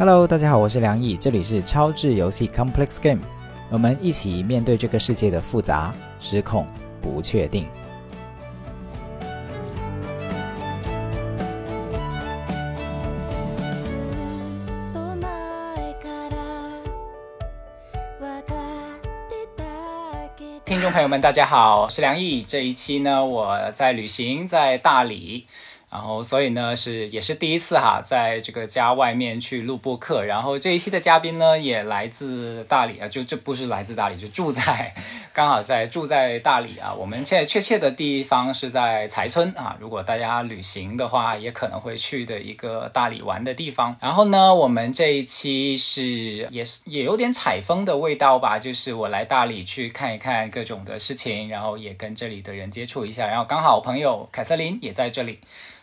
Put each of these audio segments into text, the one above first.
Hello，大家好，我是梁毅，这里是超智游戏 Complex Game，我们一起面对这个世界的复杂、失控、不确定。听众朋友们，大家好，我是梁毅。这一期呢，我在旅行，在大理。然后，所以呢，是也是第一次哈，在这个家外面去录播客。然后这一期的嘉宾呢，也来自大理啊，就这不是来自大理，就住在刚好在住在大理啊。我们现在确切的地方是在才村啊。如果大家旅行的话，也可能会去的一个大理玩的地方。然后呢，我们这一期是也是也有点采风的味道吧，就是我来大理去看一看各种的事情，然后也跟这里的人接触一下。然后刚好朋友凯瑟琳也在这里。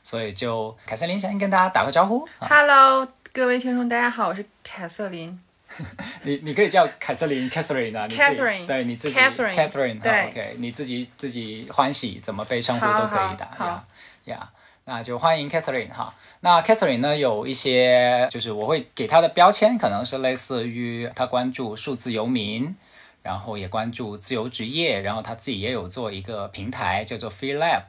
所以就凯瑟琳先跟大家打个招呼。Hello，各位听众，大家好，我是凯瑟琳。你你可以叫凯瑟琳，Catherine 啊，Catherine，对你自己，Catherine，对，OK，你自己自己欢喜怎么被称呼都可以的，呀呀，那就欢迎 Catherine 哈。那 Catherine 呢，有一些就是我会给她的标签，可能是类似于她关注数字游民，然后也关注自由职业，然后她自己也有做一个平台叫做 Free Lab。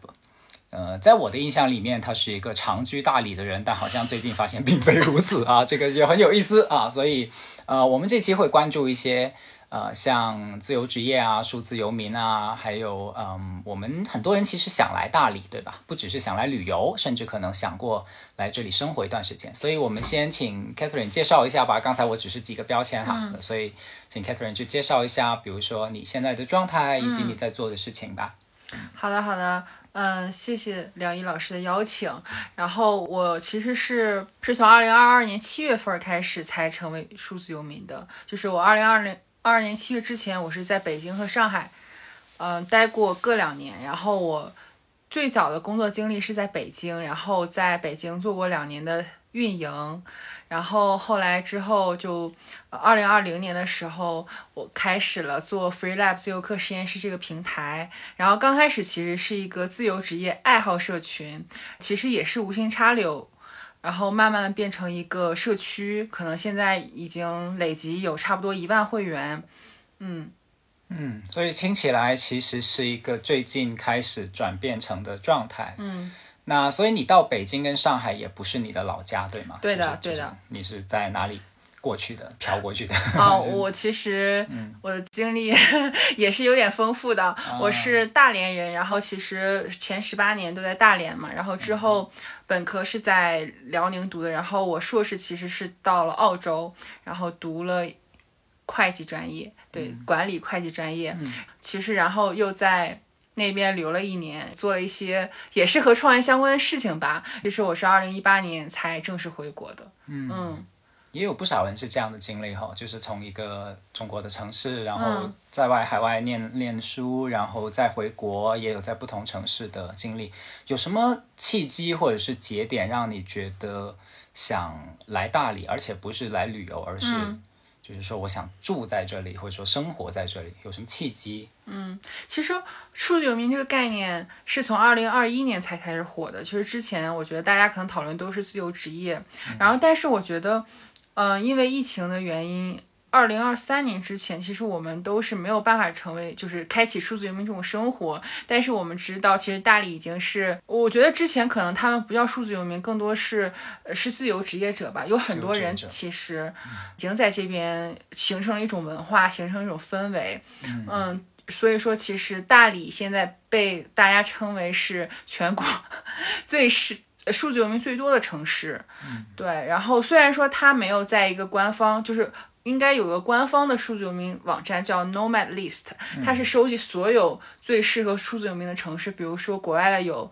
呃，在我的印象里面，他是一个长居大理的人，但好像最近发现并非如此啊，这个也很有意思啊。所以，呃，我们这期会关注一些呃，像自由职业啊、数字游民啊，还有嗯，我们很多人其实想来大理，对吧？不只是想来旅游，甚至可能想过来这里生活一段时间。所以我们先请 Catherine 介绍一下吧。刚才我只是几个标签哈，所以请 Catherine 去介绍一下，比如说你现在的状态以及你在做的事情吧。好的，好的。嗯，谢谢梁毅老师的邀请。然后我其实是是从二零二二年七月份开始才成为数字游民的。就是我二零二零二二年七月之前，我是在北京和上海，嗯，待过各两年。然后我最早的工作经历是在北京，然后在北京做过两年的运营。然后后来之后就，二零二零年的时候，我开始了做 Free Lab 自由课实验室这个平台。然后刚开始其实是一个自由职业爱好社群，其实也是无心插柳，然后慢慢的变成一个社区，可能现在已经累积有差不多一万会员。嗯嗯，所以听起来其实是一个最近开始转变成的状态。嗯。那所以你到北京跟上海也不是你的老家，对吗？对的，对的。你是在哪里过去的？漂过去的？哦，我其实我的经历 也是有点丰富的。我是大连人，然后其实前十八年都在大连嘛，然后之后本科是在辽宁读的，然后我硕士其实是到了澳洲，然后读了会计专业，对，管理会计专业。其实然后又在。那边留了一年，做了一些也是和创业相关的事情吧。其实我是二零一八年才正式回国的。嗯，也有不少人是这样的经历哈，就是从一个中国的城市，然后在外海外念念书，然后再回国，也有在不同城市的经历。有什么契机或者是节点让你觉得想来大理，而且不是来旅游，而是？就是说，我想住在这里，或者说生活在这里，有什么契机？嗯，其实数字游民这个概念是从二零二一年才开始火的。其实之前我觉得大家可能讨论都是自由职业，然后但是我觉得，嗯，因为疫情的原因。二零二三年之前，其实我们都是没有办法成为，就是开启数字游民这种生活。但是我们知道，其实大理已经是，我觉得之前可能他们不叫数字游民，更多是是自由职业者吧。有很多人其实已经在这边形成了一种文化，形成一种氛围。嗯，所以说其实大理现在被大家称为是全国 最是数字游民最多的城市。对。然后虽然说它没有在一个官方，就是。应该有个官方的数字游民网站叫 Nomad List，它是收集所有最适合数字游民的城市，比如说国外的有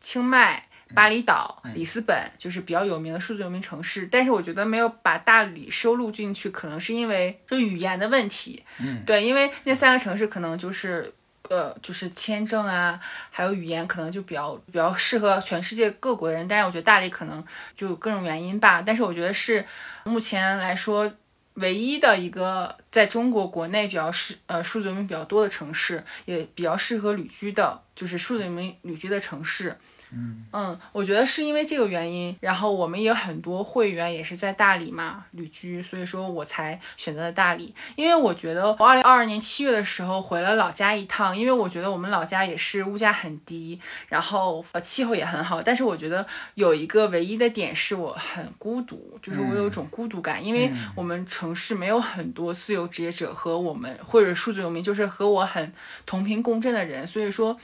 清迈、巴厘岛、里斯本，就是比较有名的数字游民城市。但是我觉得没有把大理收录进去，可能是因为就语言的问题。嗯，对，因为那三个城市可能就是呃，就是签证啊，还有语言可能就比较比较适合全世界各国的人。但是我觉得大理可能就各种原因吧。但是我觉得是目前来说。唯一的一个在中国国内比较适呃数字游民比较多的城市，也比较适合旅居的就是数字游民旅居的城市。嗯嗯，我觉得是因为这个原因，然后我们也有很多会员也是在大理嘛旅居，所以说我才选择了大理。因为我觉得我二零二二年七月的时候回了老家一趟，因为我觉得我们老家也是物价很低，然后呃气候也很好，但是我觉得有一个唯一的点是我很孤独，就是我有一种孤独感，因为我们城市没有很多自由职业者和我们或者数字游民，就是和我很同频共振的人，所以说。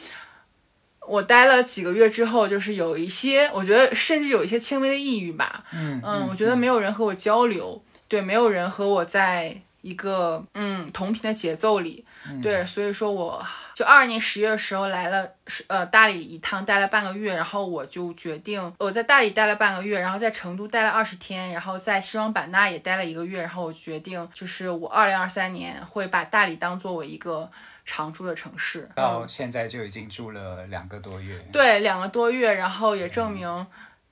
我待了几个月之后，就是有一些，我觉得甚至有一些轻微的抑郁吧。嗯嗯，我觉得没有人和我交流，对，没有人和我在一个嗯同频的节奏里，对，所以说我就二二年十月的时候来了，呃大理一趟，待了半个月，然后我就决定我在大理待了半个月，然后在成都待了二十天，然后在西双版纳也待了一个月，然后我决定就是我二零二三年会把大理当做我一个。常住的城市，到现在就已经住了两个多月。对，两个多月，然后也证明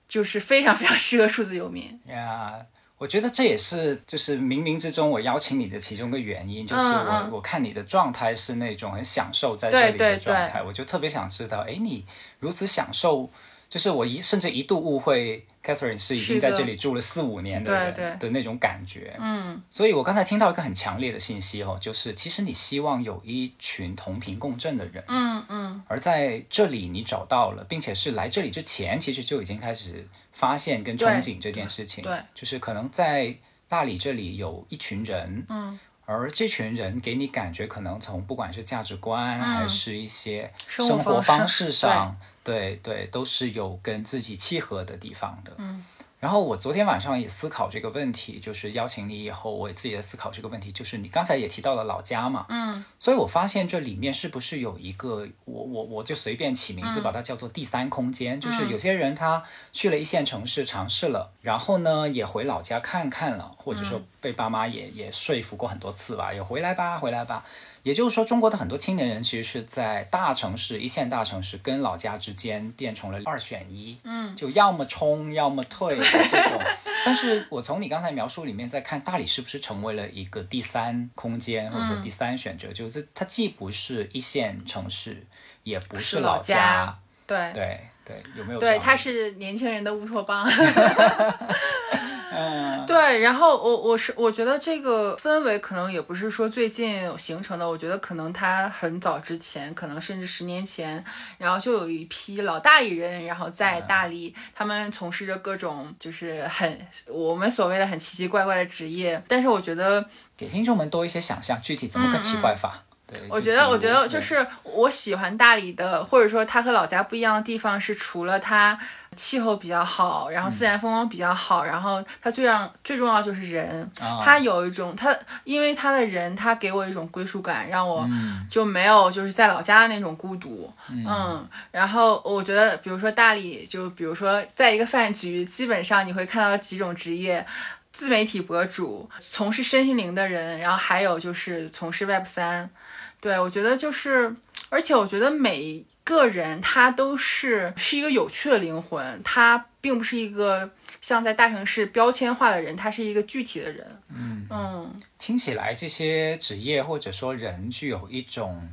就是非常非常适合数字游民。呀，我觉得这也是就是冥冥之中我邀请你的其中一个原因，就是我我看你的状态是那种很享受在这里的状态，我就特别想知道，哎，你如此享受。就是我一甚至一度误会 Catherine 是已经在这里住了四五年的人的那种感觉，嗯，所以我刚才听到一个很强烈的信息哦，就是其实你希望有一群同频共振的人，嗯嗯，而在这里你找到了，并且是来这里之前其实就已经开始发现跟憧憬这件事情，对，就是可能在大理这里有一群人，嗯。而这群人给你感觉，可能从不管是价值观还是一些生活方式上，对对，都是有跟自己契合的地方的。嗯。然后我昨天晚上也思考这个问题，就是邀请你以后，我自己在思考这个问题，就是你刚才也提到了老家嘛，嗯，所以我发现这里面是不是有一个，我我我就随便起名字把它叫做第三空间，就是有些人他去了一线城市尝试了，然后呢也回老家看看了，或者说被爸妈也也说服过很多次吧，也回来吧，回来吧。也就是说，中国的很多青年人其实是在大城市、一线大城市跟老家之间变成了二选一，嗯，就要么冲，要么退这种。但是我从你刚才描述里面在看，大理是不是成为了一个第三空间，或者说第三选择？就是它既不是一线城市，也不是老家，对对对，有没有？对，它是年轻人的乌托邦。嗯，对，然后我我是我觉得这个氛围可能也不是说最近形成的，我觉得可能它很早之前，可能甚至十年前，然后就有一批老大理人，然后在大理，他们从事着各种就是很我们所谓的很奇奇怪怪的职业，但是我觉得给听众们多一些想象，具体怎么个奇怪法？我觉得，我觉得就是我喜欢大理的，或者说它和老家不一样的地方是，除了它气候比较好，然后自然风光比较好，然后它最让最重要就是人，它有一种它，因为它的人，它给我一种归属感，让我就没有就是在老家的那种孤独，嗯，然后我觉得，比如说大理，就比如说在一个饭局，基本上你会看到几种职业。自媒体博主，从事身心灵的人，然后还有就是从事 Web 三，对我觉得就是，而且我觉得每个人他都是是一个有趣的灵魂，他并不是一个像在大城市标签化的人，他是一个具体的人。嗯嗯，听起来这些职业或者说人具有一种，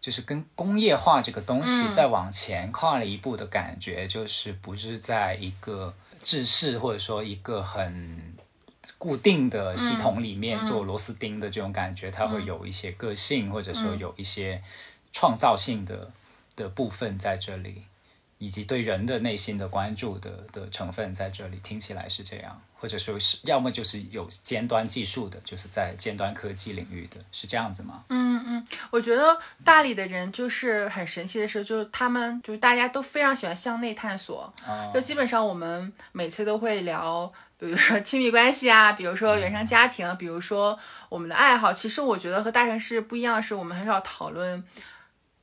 就是跟工业化这个东西再往前跨了一步的感觉，就是不是在一个制式或者说一个很。固定的系统里面做螺丝钉的这种感觉，它会有一些个性，或者说有一些创造性的的部分在这里，以及对人的内心的关注的的成分在这里。听起来是这样，或者说是要么就是有尖端技术的，就是在尖端科技领域的，是这样子吗？嗯嗯，我觉得大理的人就是很神奇的是，就是他们就是大家都非常喜欢向内探索，就基本上我们每次都会聊。比如说亲密关系啊，比如说原生家庭，比如说我们的爱好。其实我觉得和大城市不一样的是，我们很少讨论，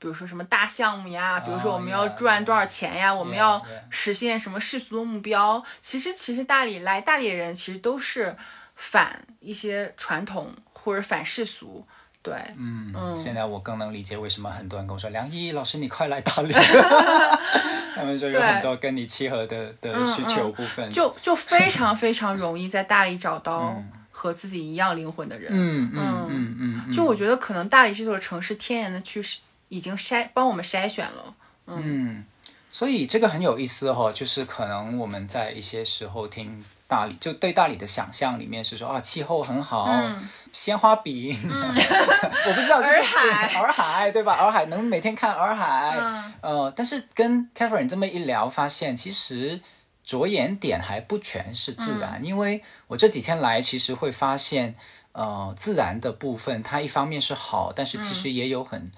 比如说什么大项目呀，比如说我们要赚多少钱呀，我们要实现什么世俗的目标。其实，其实大理来大理的人其实都是反一些传统或者反世俗。对，嗯，嗯现在我更能理解为什么很多人跟我说梁毅老师，你快来大理。他们说有很多跟你契合的的需求部分，就就非常非常容易在大理找 到和自己一样灵魂的人。嗯嗯嗯嗯，就我觉得可能大理这座城市天然的去已经筛帮我们筛选了。嗯，所以这个很有意思哈、哦，就是可能我们在一些时候听大理，就对大理的想象里面是说啊，气候很好，嗯。鲜花饼，我不知道，就是洱海。对洱海对吧？洱海能每天看洱海，嗯。呃，但是跟 Catherine 这么一聊，发现其实着眼点还不全是自然，嗯。因为我这几天来，其实会发现，呃，自然的部分它一方面是好，但是其嗯。实也有很。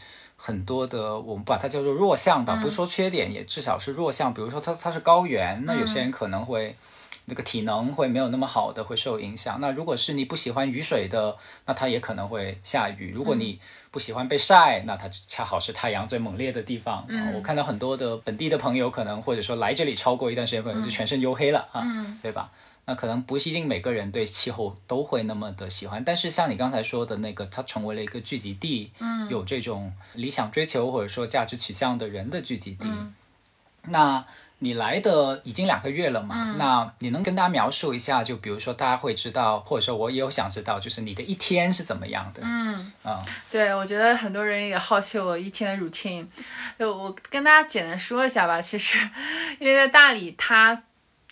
很多的，我们把它叫做弱项嗯吧，不说缺点，也至少是弱项。比如说它它是高原，那有些人可能会那个体能会没有那么好的，会受影响。那如果是你不喜欢雨水的，那它也可能会下雨。如果你不喜欢被晒，那它恰好是太阳最猛烈的地方。啊，我看到很多的本地的朋友，可能或者说来这里超过一段时间，可能就全身黝黑了啊，对吧？那可能不一定每个人对气候都会那么的喜欢，但是像你刚才说的那个，它成为了一个聚集地，嗯，有这种理想追求或者说价值取向的人的聚集地。那你来的已经两个月了嘛？那你能跟大家描述一下？就比如说大家会知道，或者说我也有想知道，就是你的一天是怎么样的？嗯，啊、对，我觉得很多人也好奇我一天的 routine，就我跟大家简单说一下吧。其实，因为在大理它。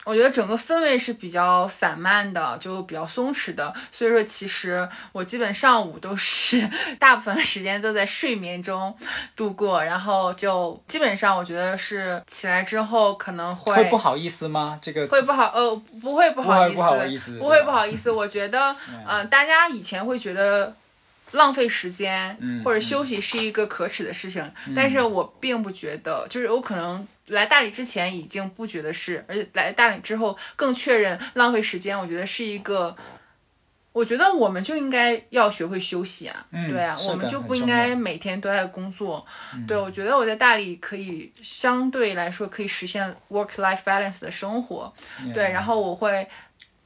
我觉得整个氛围是比较散漫的，就比较松弛的，所以说其实我基本上午都是 大部分时间都在睡眠中度过，然后就基本上我觉得是起来之后可能会会不好意思吗？这个会不好，呃，不会不好意思，不会不好意思不会不好意思。我觉得，呃，大家以前会觉得浪费时间、嗯或者休息是一个可耻的事情，但是我并不觉得，就是我可能来大理之前已经不觉得是，而且来大理之后更确认浪费时间，我觉得是一个。我觉得我们就应该要学会休息啊，嗯对啊，我们就不应该每天都在工作。对，我觉得我在大理可以相对来说可以实现 work life balance 的生活。对，然后我会。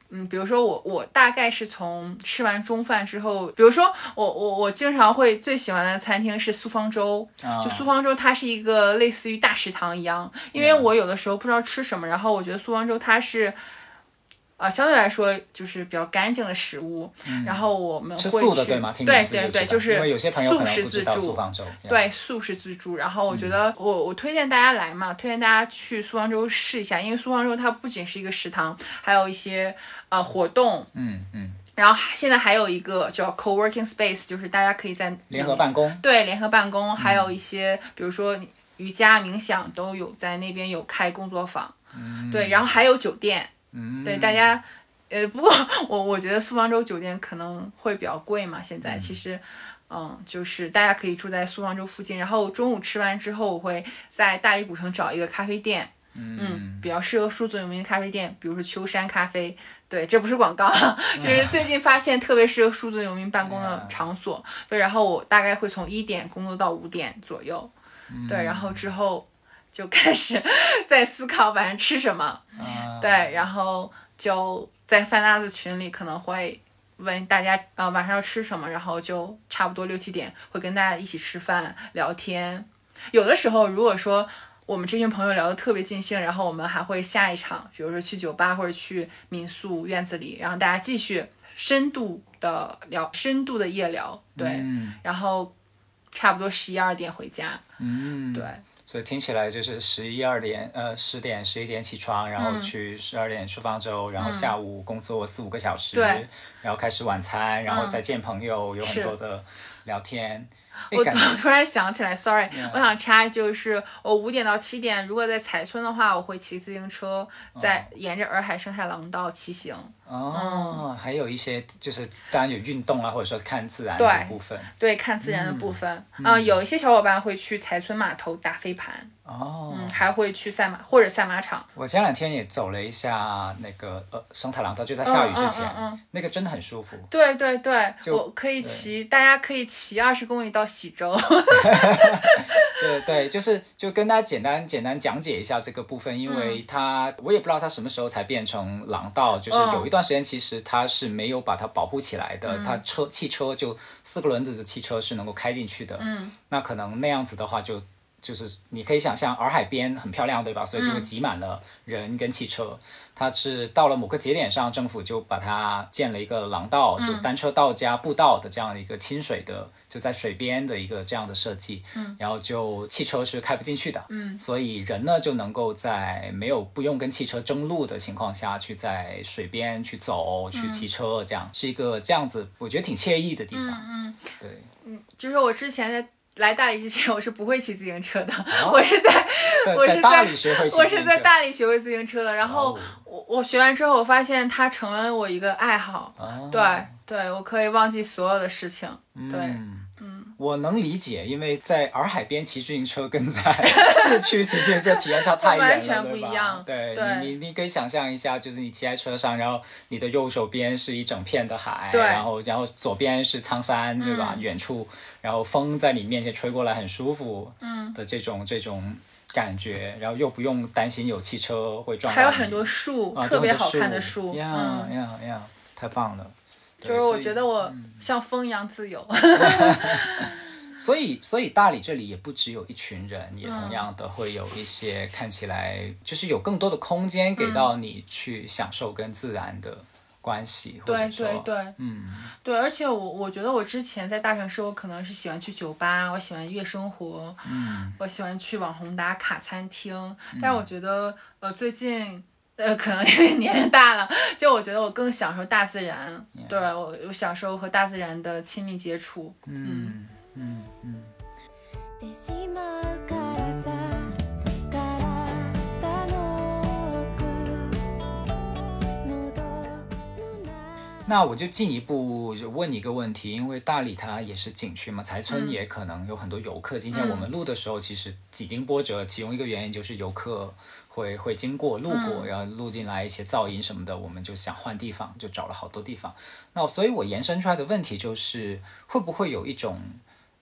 嗯，比如说我我大概是从吃完中饭之后，比如说我我我经常会最喜欢的餐厅是苏方舟，啊就苏方舟它是一个类似于大食堂一样，因为我有的时候不知道吃什么，然后我觉得苏方舟它是。啊，相对来说就是比较干净的食物，然后我们会去素的对对对就是素食自助对，素食自助。然后我觉得我、我推荐大家来嘛，推荐大家去苏杭州试一下，因为苏杭州它不仅是一个食堂，还有一些呃活动。嗯嗯，然后现在还有一个叫 co-working space，就是大家可以在联合办公，对联合办公，还有一些比如说瑜伽、冥想都有在那边有开工作坊。嗯，对，然后还有酒店，嗯，对大家。呃，不过我我觉得苏方洲酒店可能会比较贵嘛，现在其实，嗯，就是大家可以住在苏杭州附近，然后中午吃完之后，我会在大理古城找一个咖啡店，嗯，比较适合数字游民的咖啡店，比如说秋山咖啡，对，这不是广告，就是最近发现特别适合数字游民办公的场所，对，然后我大概会从一点工作到五点左右，对，然后之后就开始 在思考晚上吃什么，啊对，然后就在饭搭子群里可能会问大家呃晚上要吃什么，然后就差不多六七点会跟大家一起吃饭聊天。有的时候如果说我们这群朋友聊得特别尽兴，然后我们还会下一场，比如说去酒吧或者去民宿院子里，然后大家继续深度的聊，深度的夜聊，对，嗯然后差不多十一二点回家，嗯，对。所以听起来就是十一二点，呃，十点十一点起床，然后嗯。去十二点出方舟，然后下午工作四五个小时，对。然后开始晚餐，然后嗯。再见朋友，有很多的聊天。哎我突然想起来，sorry，、我想插一句，就是我五点到七点，如果在财村的话，我会骑自行车，在沿着洱海生态廊道骑行。哦，还有一些就是当然有运动啊，或者说看自然的部分。对，看自然的部分。嗯，有一些小伙伴会去财村码头打飞盘，哦，嗯，还会去赛马或者赛马场。我前两天也走了一下那个呃生态廊道，就在下雨之前，嗯嗯嗯嗯。那个真的很舒服。对对对，我可以骑，大家可以骑二十公里到喜洲。对对，就是就跟大家简单简单讲解一下这个部分，因为它、我也不知道它什么时候才变成廊道，就是嗯。有一段时间其实它是没有把它保护起来的，它车汽车就四个轮子的汽车是能够开进去的，嗯，那可能那样子的话就就是你可以想象洱海边很漂亮，对吧？所以就挤满了人跟汽车。它是到了某个节点上，政府就把它建了一个廊道，就单车道加步道的这样的一个亲水的，就在水边的一个这样的设计。嗯，然后就汽车是开不进去的。嗯，所以人呢就能够在没有不用跟汽车争路的情况下去在水边去走、去骑车，这样是一个这样子，我觉得挺惬意的地方。嗯，对，嗯就是我之前在来大理之前，我是不会骑自行车的，哦。我是在我是在大理学会我是在大理学会自行车的，然后哦。我我学完之后，我发现它成了我一个爱好，哦。对对，我可以忘记所有的事情，对，我能理解，因为在洱海边骑自行车跟在 市区骑自行车体验差太远了，完全不一样对对。你，你你可以想象一下，就是你骑在车上，然后你的右手边是一整片的海，对。然后然后左边是苍山，对吧？嗯远处，然后风在你面前吹过来，很舒服，嗯。的这种这种感觉，然后又不用担心有汽车会撞还有很多树，啊特别好看的树，呀嗯，呀呀，太棒了。对就是我觉得我嗯。像风一样自由，所以，所以大理这里也不只有一群人，也嗯。同样的会有一些看起来就是有更多的空间嗯给到你去享受跟自然的关系，或对对对嗯。对，而且我我觉得我之前在大城市，我可能是喜欢去酒吧，我喜欢夜生活，嗯。我喜欢去网红打卡餐厅，但是我觉得呃最近。呃，可能因为年龄大了，就我觉得我更享受大自然，对我我享受和大自然的亲密接触。嗯嗯嗯。て那我就进一步就问你一个问题，因为大理它也是景区嘛，才村也可能有很多游客。今天我们录的时候，其实几经波折，其中一个原因就是游客会会经过路过，然后录进来一些噪音什么的，我们就想换地方，就找了好多地方。那所以我延伸出来的问题就是，会不会有一种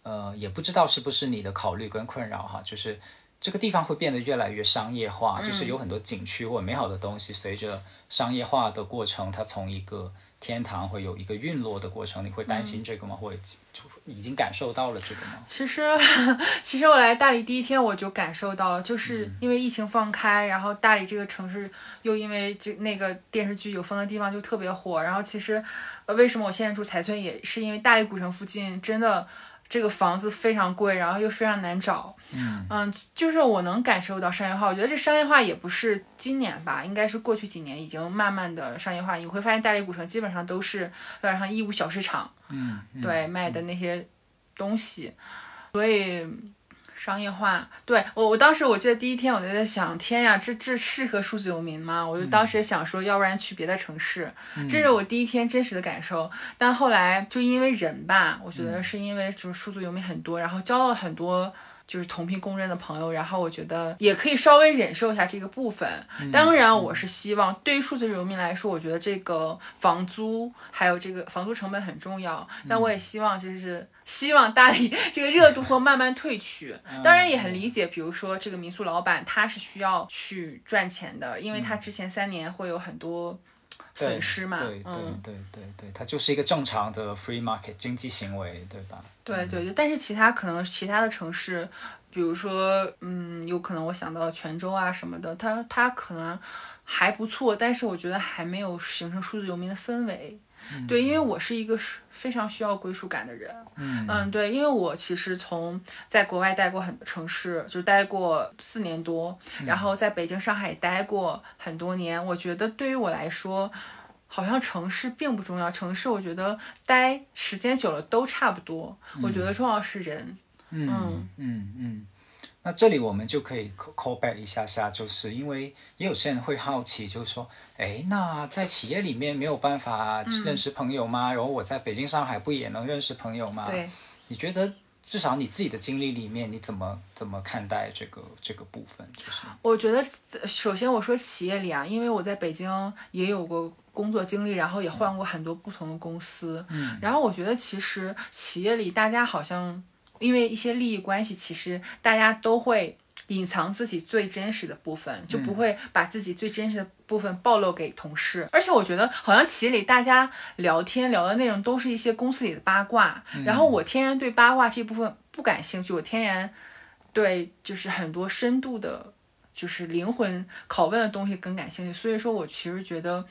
呃，也不知道是不是你的考虑跟困扰哈，就是。这个地方会变得越来越商业化，就是有很多景区或者美好的东西，随着商业化的过程，它从一个天堂会有一个陨落的过程，你会担心这个吗？或者就已经感受到了这个吗？其实，其实我来大理第一天我就感受到了，就是因为疫情放开，然后大理这个城市又因为这那个电视剧《有风的地方》就特别火。然后其实，呃，为什么我现在住财村，也是因为大理古城附近真的这个房子非常贵，然后又非常难找。嗯就是我能感受到商业化。我觉得这商业化也不是今年吧，应该是过去几年已经慢慢的商业化。你会发现大理古城基本上都是有点像义乌小市场。嗯，嗯对卖的那些东西，所以商业化。对我，我当时我记得第一天我就在想，天呀，这这适合数字游民吗？我就当时也想说，要不然去别的城市。这是我第一天真实的感受。但后来就因为人吧，我觉得是因为就是数字游民很多，然后交到了很多。就是同频共振的朋友，然后我觉得也可以稍微忍受一下这个部分。当然，我是希望对于数字游民来说，我觉得这个房租还有这个房租成本很重要。但我也希望就是希望大理这个热度会慢慢退去。当然也很理解，比如说这个民宿老板他是需要去赚钱的，因为他之前三年会有很多对损失嘛。对对嗯，对对对，它就是一个正常的 free market 经济行为，对吧？对对对。但是其他可能其他的城市，比如说嗯，有可能我想到泉州啊什么的，它它可能还不错，但是我觉得还没有形成数字游民的氛围。对，因为我是一个非常需要归属感的人，嗯嗯，对，因为我其实从在国外待过很多城市，就待过四年多，然后在北京、上海待过很多年。我觉得对于我来说，好像城市并不重要，城市我觉得待时间久了都差不多。我觉得重要是人。嗯嗯嗯。那这里我们就可以 call back 一下下，就是因为也有些人会好奇，就是说，哎，那在企业里面没有办法认识朋友吗？然后我在北京、上海不也能认识朋友吗？对，你觉得至少你自己的经历里面，你怎么怎么看待这个这个部分？就是我觉得首先我说企业里啊，因为我在北京也有过工作经历，然后也换过很多不同的公司，嗯，然后我觉得其实企业里大家好像因为一些利益关系，其实大家都会。隐藏自己最真实的部分，就不会把自己最真实的部分暴露给同事。而且我觉得，好像企业里大家聊天聊的内容都是一些公司里的八卦，然后我天然对八卦这部分不感兴趣，我天然对就是很多深度的，就是灵魂拷问的东西更感兴趣。所以说我其实觉得，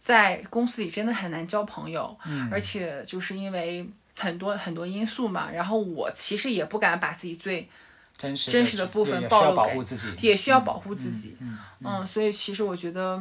在公司里真的很难交朋友，嗯而且就是因为很多很多因素嘛。然后我其实也不敢把自己最真实真实的部分暴露给也需要保护自己。嗯嗯，所以其实我觉得，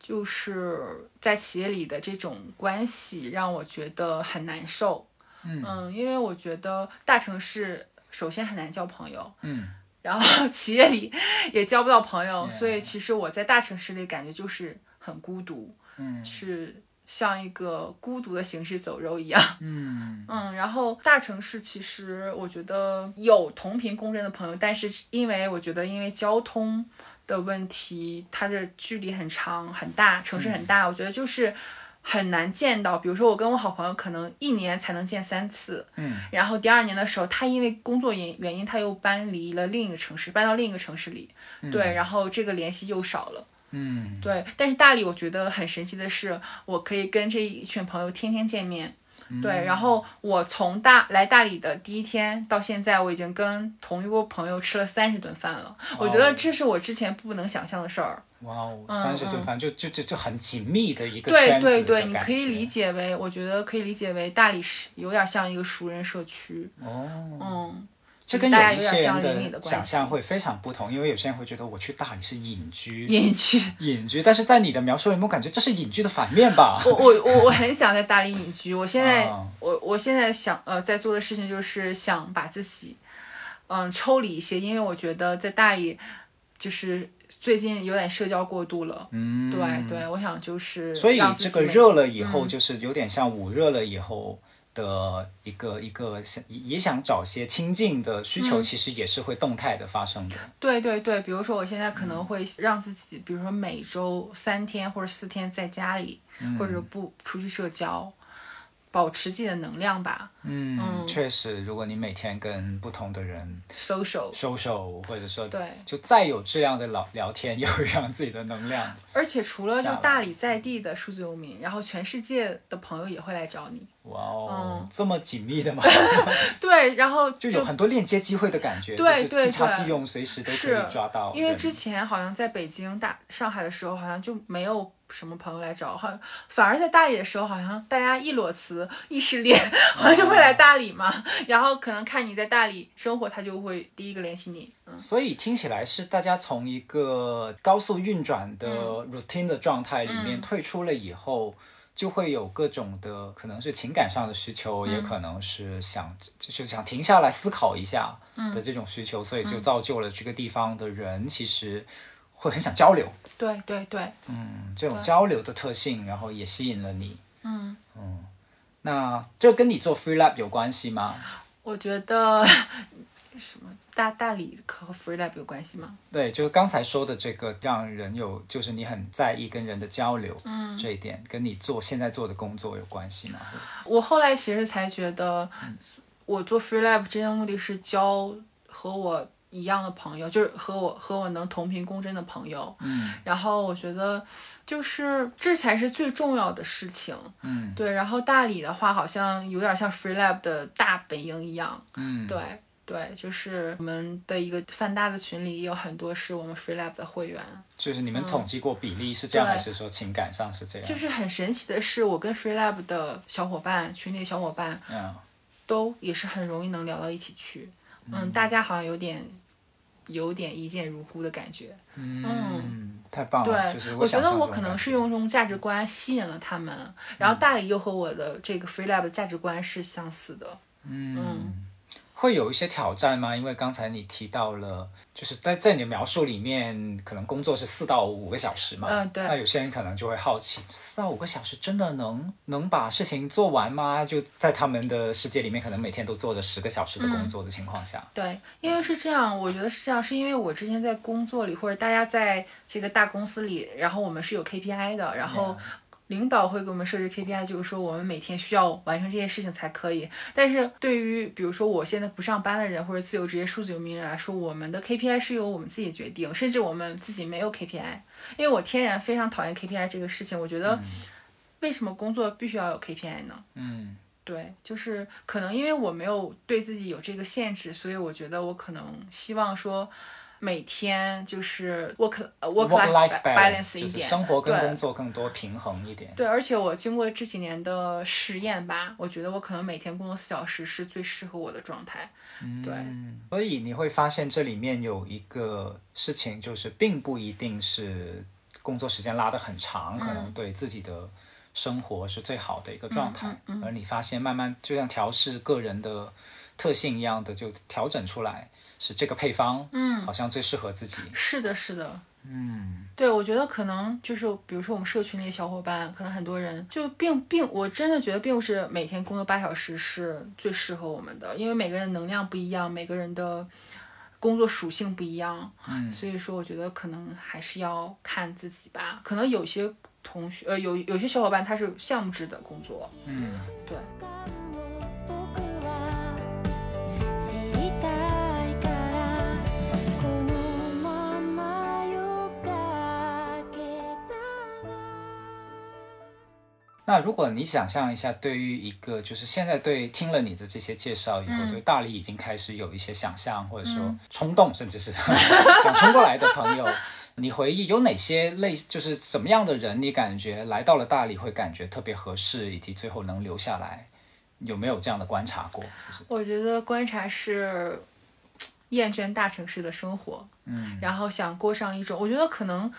就是在企业里的这种关系让我觉得很难受。嗯因为我觉得大城市首先很难交朋友，嗯 然后企业里也交不到朋友 Yeah 所以其实我在大城市里感觉就是很孤独，嗯是像一个孤独的行尸走肉一样。嗯嗯，然后大城市其实我觉得有同频共振的朋友，但是因为我觉得因为交通的问题，它的距离很长很大，城市很大，我觉得就是很难见到。比如说我跟我好朋友可能一年才能见三次，嗯然后第二年的时候，他因为工作原原因，他又搬离了另一个城市，搬到另一个城市里，对，然后这个联系又少了。嗯对，但是大理我觉得很神奇的是，我可以跟这一群朋友天天见面。嗯对，然后我从大来大理的第一天到现在，我已经跟同一波朋友吃了三十顿饭了。我觉得这是我之前不能想象的事儿。哇哦，嗯三十顿饭就就就就很紧密的一个对圈子对对，你可以理解为，我觉得可以理解为大理是有点像一个熟人社区。哦。嗯，这跟大家有一些人的想象会非常不同，因为有些人会觉得我去大理是隐居，隐居。隐居，但是在你的描述里面，我感觉这是隐居的反面吧？我我我我很想在大理隐居。我现在、啊我我现在想呃在做的事情就是想把自己嗯抽离一些，因为我觉得在大理就是最近有点社交过度了。嗯，对对，我想就是所以这个热了以后，嗯就是有点像捂热了以后的一个一个想也想找些亲近的需嗯求，其实也是会动态的发生的。对对对，比如说我现在可嗯能会让自己，比如说每周三天或者四天在家里，嗯或者不出去社交，保持自己的能量吧嗯，嗯确实，如果你每天跟不同的人，social。social，或者说对就再有质量的聊聊天，也会让自己的能量。而且除了就大理在地的数字游民，然后全世界的朋友也会来找你。哇哦，嗯这么紧密的吗？对，然后 就有很多链接机会的感觉，对就是即插即用，随时都可以抓到。因为之前好像在北京、大上海的时候，好像就没有什么朋友来找，好像反而在大理的时候，好像大家一裸辞、一失恋，好像就会来大理嘛。然后可能看你在大理生活，他就会第一个联系你。嗯，所以听起来是大家从一个高速运转的 routine 的状态里面嗯。退出了以后，就会有各种的可能是情感上的需求，嗯。也可能是想就是想停下来思考一下嗯。的这种需求，所以就造就了这个地方的人其实会很想交流，对对对，嗯，这种交流的特性，然后也吸引了你。嗯嗯，那这跟你做 free lab 有关系吗？我觉得 什么大大理和 free lab 有关系吗？对，就是刚才说的这个，让人有，就是你很在意跟人的交流，嗯这一点跟你做现在做的工作有关系吗？我后来其实才觉得，我做 free lab 真正目的是教和我一样的朋友，就是和我和我能同频共振的朋友。嗯然后我觉得，就是这才是最重要的事情。嗯对，然后大理的话，好像有点像 free lab 的大本营一样。嗯，对。对，就是我们的一个饭搭子群里也有很多是我们 free lab 的会员，就是你们统计过比例是这样，对还是说情感上是这样？就是很神奇的是，我跟 free lab 的小伙伴群里的小伙伴嗯都也是很容易能聊到一起去。嗯，大家好像有点有点一见如故的感觉。嗯，太棒了！对，就是我觉得我可能是用这种价值观吸引了他们，然后大理又和我的这个 free lab 的价值观是相似的。嗯，会有一些挑战吗？因为刚才你提到了，就是在在你的描述里面，可能工作是四到五个小时嘛。嗯对那有些人可能就会好奇，四到五个小时真的能能把事情做完吗？就在他们的世界里面，可能每天都做着十个小时的工作的情况下，对，因为是这样，我觉得是这样，是因为我之前在工作里，或者大家在这个大公司里，然后我们是有 KPI 的，然后领导会给我们设置 KPI，就是说我们每天需要完成这些事情才可以。但是对于比如说我现在不上班的人或者自由职业数字游民人来说，我们的 KPI 是由我们自己决定，甚至我们自己没有 KPI，因为我天然非常讨厌 KPI 这个事情，我觉得为什么工作必须要有 KPI 呢？嗯，对，就是可能因为我没有对自己有这个限制，所以我觉得我可能希望说每天就是 work 呃 work life balance 一就是点，生活跟工作更多平衡一点。对，而且我经过这几年的实验吧，我觉得我可能每天工作四小时是最适合我的状态。对，嗯，所以你会发现这里面有一个事情，就是并不一定是工作时间拉得很长，可能对自己的生活是最好的一个状态。而你发现慢慢就像调试个人的特性一样的，就调整出来是这个配方，嗯，好像最适合自己。是的，是的。嗯对，我觉得可能就是，比如说我们社群里的小伙伴，可能很多人就并并，我真的觉得并不是每天工作八小时是最适合我们的，因为每个人能量不一样，每个人的工作属性不一样，嗯所以说我觉得可能还是要看自己吧。可能有些同学，呃，有有些小伙伴他是项目制的工作，嗯，对，那如果你想象一下，对于一个就是现在对听了你的这些介绍以后，嗯。对大理已经开始有一些想象，或者说嗯。冲动，甚至是 想冲过来的朋友，你回忆有哪些类，就是什么样的人，你感觉来到了大理会感觉特别合适，以及最后能留下来，有没有这样的观察过？就是。我觉得观察是厌倦大城市的生活，嗯。然后想过上一种，我觉得可能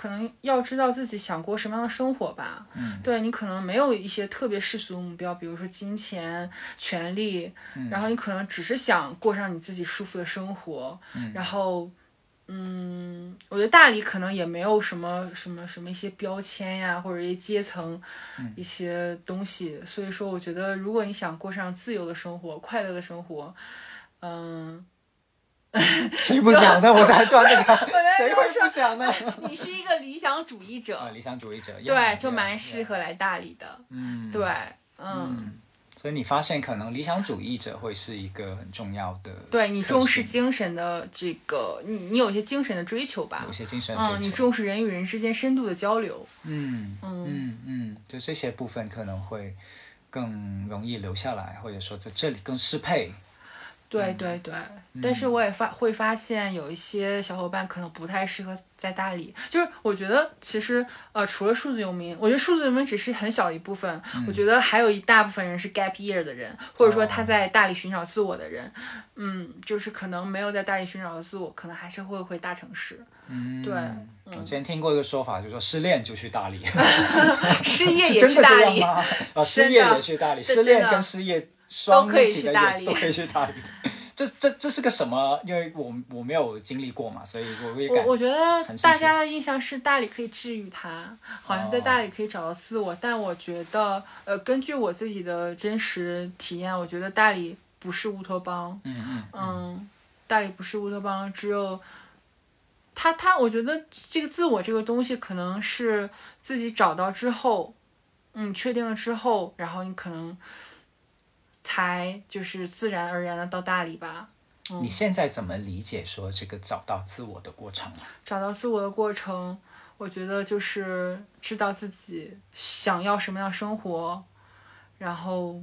可能要知道自己想过什么样的生活吧。嗯对你可能没有一些特别世俗的目标，比如说金钱、权利，嗯然后你可能只是想过上你自己舒服的生活，嗯然后。嗯，我觉得大理可能也没有什么什么什么一些标签呀，或者一些阶层，嗯一些东西。所以说，我觉得如果你想过上自由的生活、快乐的生活，嗯，谁不想呢？我在想，来谁会不想呢？你是一个理想主义者，啊，理想主义者，对，就蛮适合来大理的。嗯，对，嗯，嗯，所以你发现可能理想主义者会是一个很重要的，对你重视精神的这个，你你有一些精神的追求吧有。些精神追求嗯，你重视人与人之间深度的交流。嗯嗯嗯嗯，就这些部分可能会更容易留下来，或者说在这里更适配。对对对，但是我也发会发现有一些小伙伴可能不太适合在大理，就是我觉得其实呃除了数字游民，我觉得数字游民只是很小的一部分，我觉得还有一大部分人是 gap year 的人，或者说他在大理寻找自我的人，嗯，就是可能没有在大理寻找的自我，可能还是会回大城市，嗯，对我之前听过一个说法，就是说失恋就去大理，失业 也去大理，失业也去大理，失恋跟失业双都可以去大理都可以去大理。这这这是个什么？因为我我没有经历过嘛，所以我也感我我觉得大家的印象是大理可以治愈他，好像在哦大理可以找到自我，但我觉得，呃，根据我自己的真实体验，我觉得大理不是乌托邦，嗯嗯嗯，大理不是乌托邦，只有他他，我觉得这个自我这个东西可能是自己找到之后，嗯，确定了之后，然后你可能才就是自然而然的到大理吧。你现在怎么理解说这个找到自我的过程啊？找到自我的过程，我觉得就是知道自己想要什么样的生活，然后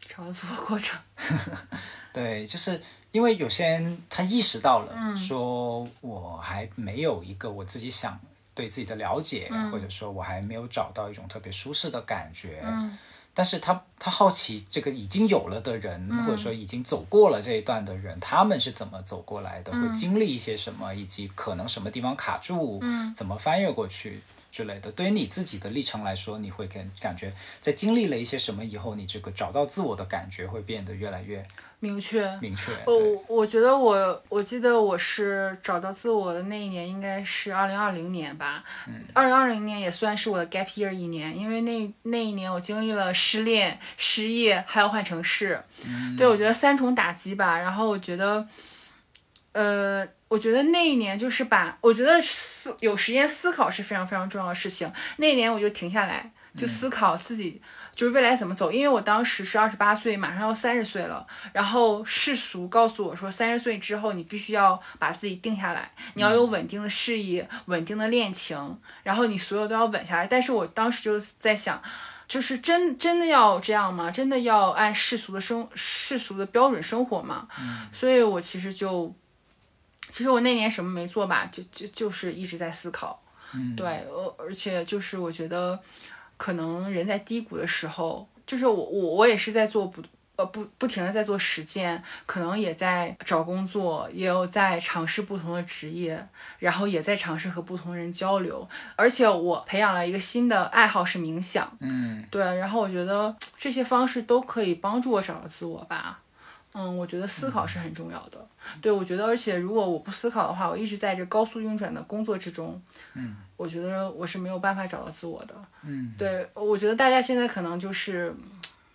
找到自我过程。对，就是因为有些人他意识到了，嗯说我还没有一个我自己想对自己的了解，嗯或者说我还没有找到一种特别舒适的感觉。嗯但是他他好奇这个已经有了的人，嗯或者说已经走过了这一段的人，他们是怎么走过来的，嗯。会经历一些什么，以及可能什么地方卡住，嗯。怎么翻越过去之类的。对于你自己的历程来说，你会感感觉在经历了一些什么以后，你这个找到自我的感觉会变得越来越明确。明确。对我我觉得我我记得我是找到自我的那一年应该是二零二零年吧，二零二零年也算是我的 gap year 一年，因为那那一年我经历了失恋、失业，还有换城市，对我觉得三重打击吧。然后我觉得，呃，我觉得那一年就是把，我觉得思有时间思考是非常非常重要的事情。那一年我就停下来，就思考自己就是未来怎么走，因为我当时是二十八岁，马上要三十岁了，然后世俗告诉我说，三十岁之后你必须要把自己定下来，你要有稳定的事业、稳定的恋情，然后你所有都要稳下来。但是我当时就在想。就是真真的要这样吗？真的要按世俗的生世俗的标准生活吗？所以我其实就，其实我那年什么没做吧，就就就是一直在思考。嗯，对，呃，而且就是我觉得，可能人在低谷的时候，就是我我我也是在做不呃不不停的在做实践，可能也在找工作，也有在尝试不同的职业，然后也在尝试和不同人交流，而且我培养了一个新的爱好是冥想，嗯对，然后我觉得这些方式都可以帮助我找到自我吧。嗯，我觉得思考是很重要的。对，我觉得，而且如果我不思考的话，我一直在这高速运转的工作之中，嗯，我觉得我是没有办法找到自我的。嗯，对，我觉得大家现在可能就是，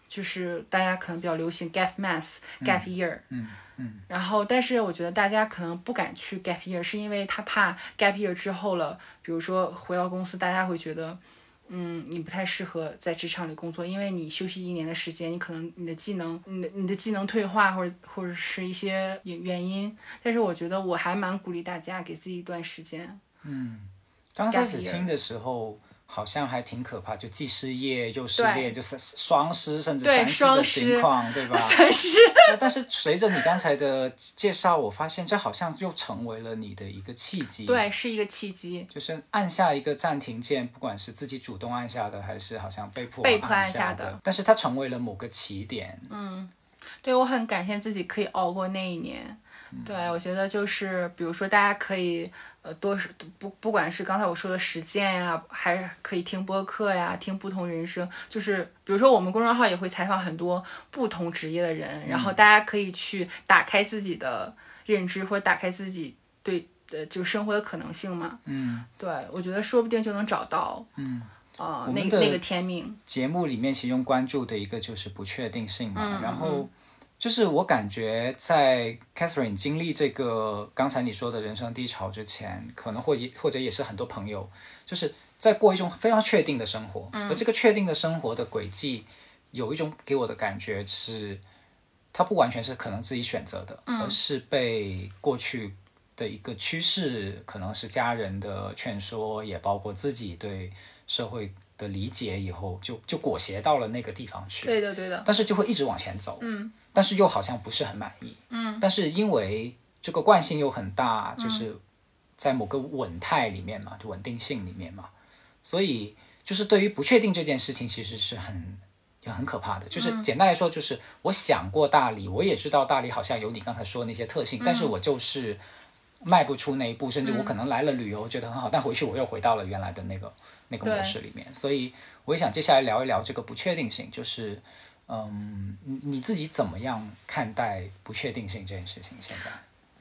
就是大家可能比较流行 gap month、gap year，嗯嗯然后，但是我觉得大家可能不敢去 gap year，是因为他怕 gap year 之后了，比如说回到公司，大家会觉得，嗯，你不太适合在职场里工作，因为你休息一年的时间，你可能你的技能，你的你的技能退化，或者或者是一些原原因。但是我觉得我还蛮鼓励大家给自己一段时间。嗯，刚开始听的时候。好像还挺可怕，就既失业又失恋，就是双失甚至对三失的情况，对吧？但是，那但是随着你刚才的介绍，我发现这好像又成为了你的一个契机。对，是一个契机。就是按下一个暂停键，不管是自己主动按下的，还是好像被迫被迫按按下的的，但是它成为了某个起点。嗯，对我很感谢自己可以熬过那一年。嗯对我觉得就是，比如说大家可以呃多是不不管是刚才我说的实践呀，还可以听播客呀，听不同人生。就是比如说我们公众号也会采访很多不同职业的人，然后嗯大家可以去打开自己的认知，或者打开自己对呃就生活的可能性嘛。嗯对我觉得说不定就能找到嗯，啊、那那个天命。节目里面其中关注的一个就是不确定性嘛，嗯然后就是我感觉在 Catherine 经历这个刚才你说的人生低潮之前，可能或也或者也是很多朋友，就是在过一种非常确定的生活，而这个确定的生活的轨迹，有一种给我的感觉是，它不完全是可能自己选择的，而是被过去的一个趋势，可能是家人的劝说，也包括自己对社会的理解以后，就就裹挟到了那个地方去。对的，对的。但是就会一直往前走，嗯但是又好像不是很满意，嗯。但是因为这个惯性又很大，就是在某个稳态里面嘛，就稳定性里面嘛，所以就是对于不确定这件事情，其实是很也很可怕的。就是简单来说，就是我想过大理，我也知道大理好像有你刚才说的那些特性，但是我就是迈不出那一步，甚至我可能来了旅游觉得很好，但回去我又回到了原来的那个那个模式里面。所以我也想接下来聊一聊这个不确定性，就是嗯，你你自己怎么样看待不确定性这件事情？现在？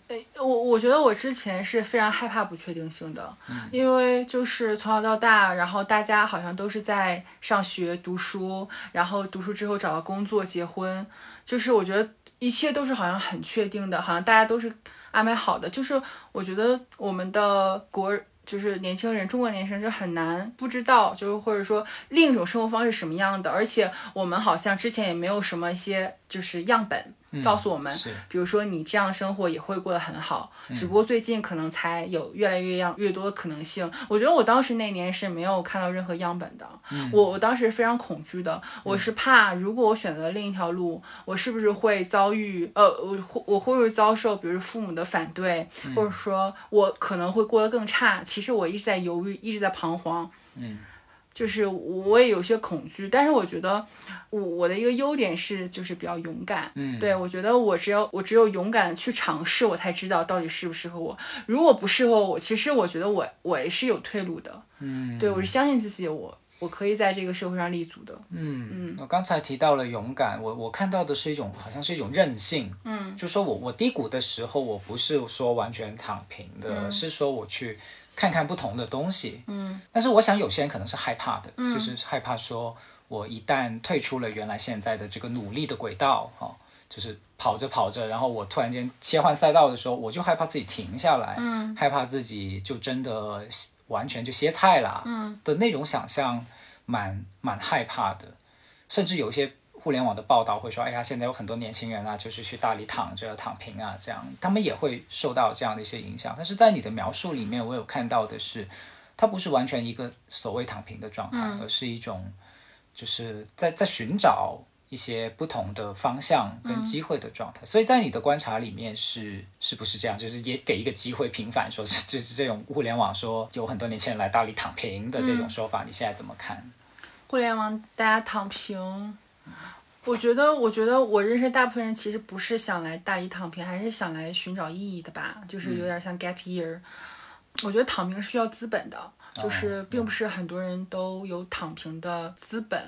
诶，我我觉得我之前是非常害怕不确定性的，因为就是从小到大，然后大家好像都是在上学读书，然后读书之后找到工作、结婚，就是我觉得一切都是好像很确定的，好像大家都是安排好的。就是我觉得我们的国就是年轻人，中国年轻人就很难不知道，就是或者说另一种生活方式什么样的，而且我们好像之前也没有什么一些就是样本。告诉我们，是比如说你这样的生活也会过得很好，只不过最近可能才有越来越样越多的可能性。我觉得我当时那年是没有看到任何样本的，我我当时非常恐惧的，我是怕如果我选择另一条路，我是不是会遭遇呃我会我会不会遭受，比如父母的反对，或者说我可能会过得更差。其实我一直在犹豫，一直在彷徨。嗯就是我也有些恐惧，但是我觉得我我的一个优点是就是比较勇敢，嗯。对我觉得我只有我只有勇敢去尝试，我才知道到底适不适合我。如果不适合我，其实我觉得我我也是有退路的，嗯，对我是相信自己，我我可以在这个社会上立足的。嗯嗯，我刚才提到了勇敢，我我看到的是一种好像是一种韧性，嗯。就说我我低谷的时候，我不是说完全躺平的，是说我去看看不同的东西，嗯。但是我想有些人可能是害怕的，就是害怕说我一旦退出了原来现在的这个努力的轨道，哈、就是跑着跑着，然后我突然间切换赛道的时候，我就害怕自己停下来，嗯。害怕自己就真的完全就歇菜了，嗯。的那种想象蛮蛮害怕的，甚至有一些互联网的报道会说，哎呀，现在有很多年轻人啊，就是去大理躺着躺平啊，这样他们也会受到这样的一些影响。但是在你的描述里面，我有看到的是，它不是完全一个所谓躺平的状态，而是一种就是在在寻找一些不同的方向跟机会的状态。所以在你的观察里面是是不是这样？就是也给一个机会平反，说是就是这种互联网说有很多年轻人来大理躺平的这种说法，你现在怎么看？互联网大家躺平，我觉得，我觉得我认识大部分人其实不是想来大一躺平，还是想来寻找意义的吧，就是有点像 gap year。我觉得躺平是需要资本的，就是并不是很多人都有躺平的资本。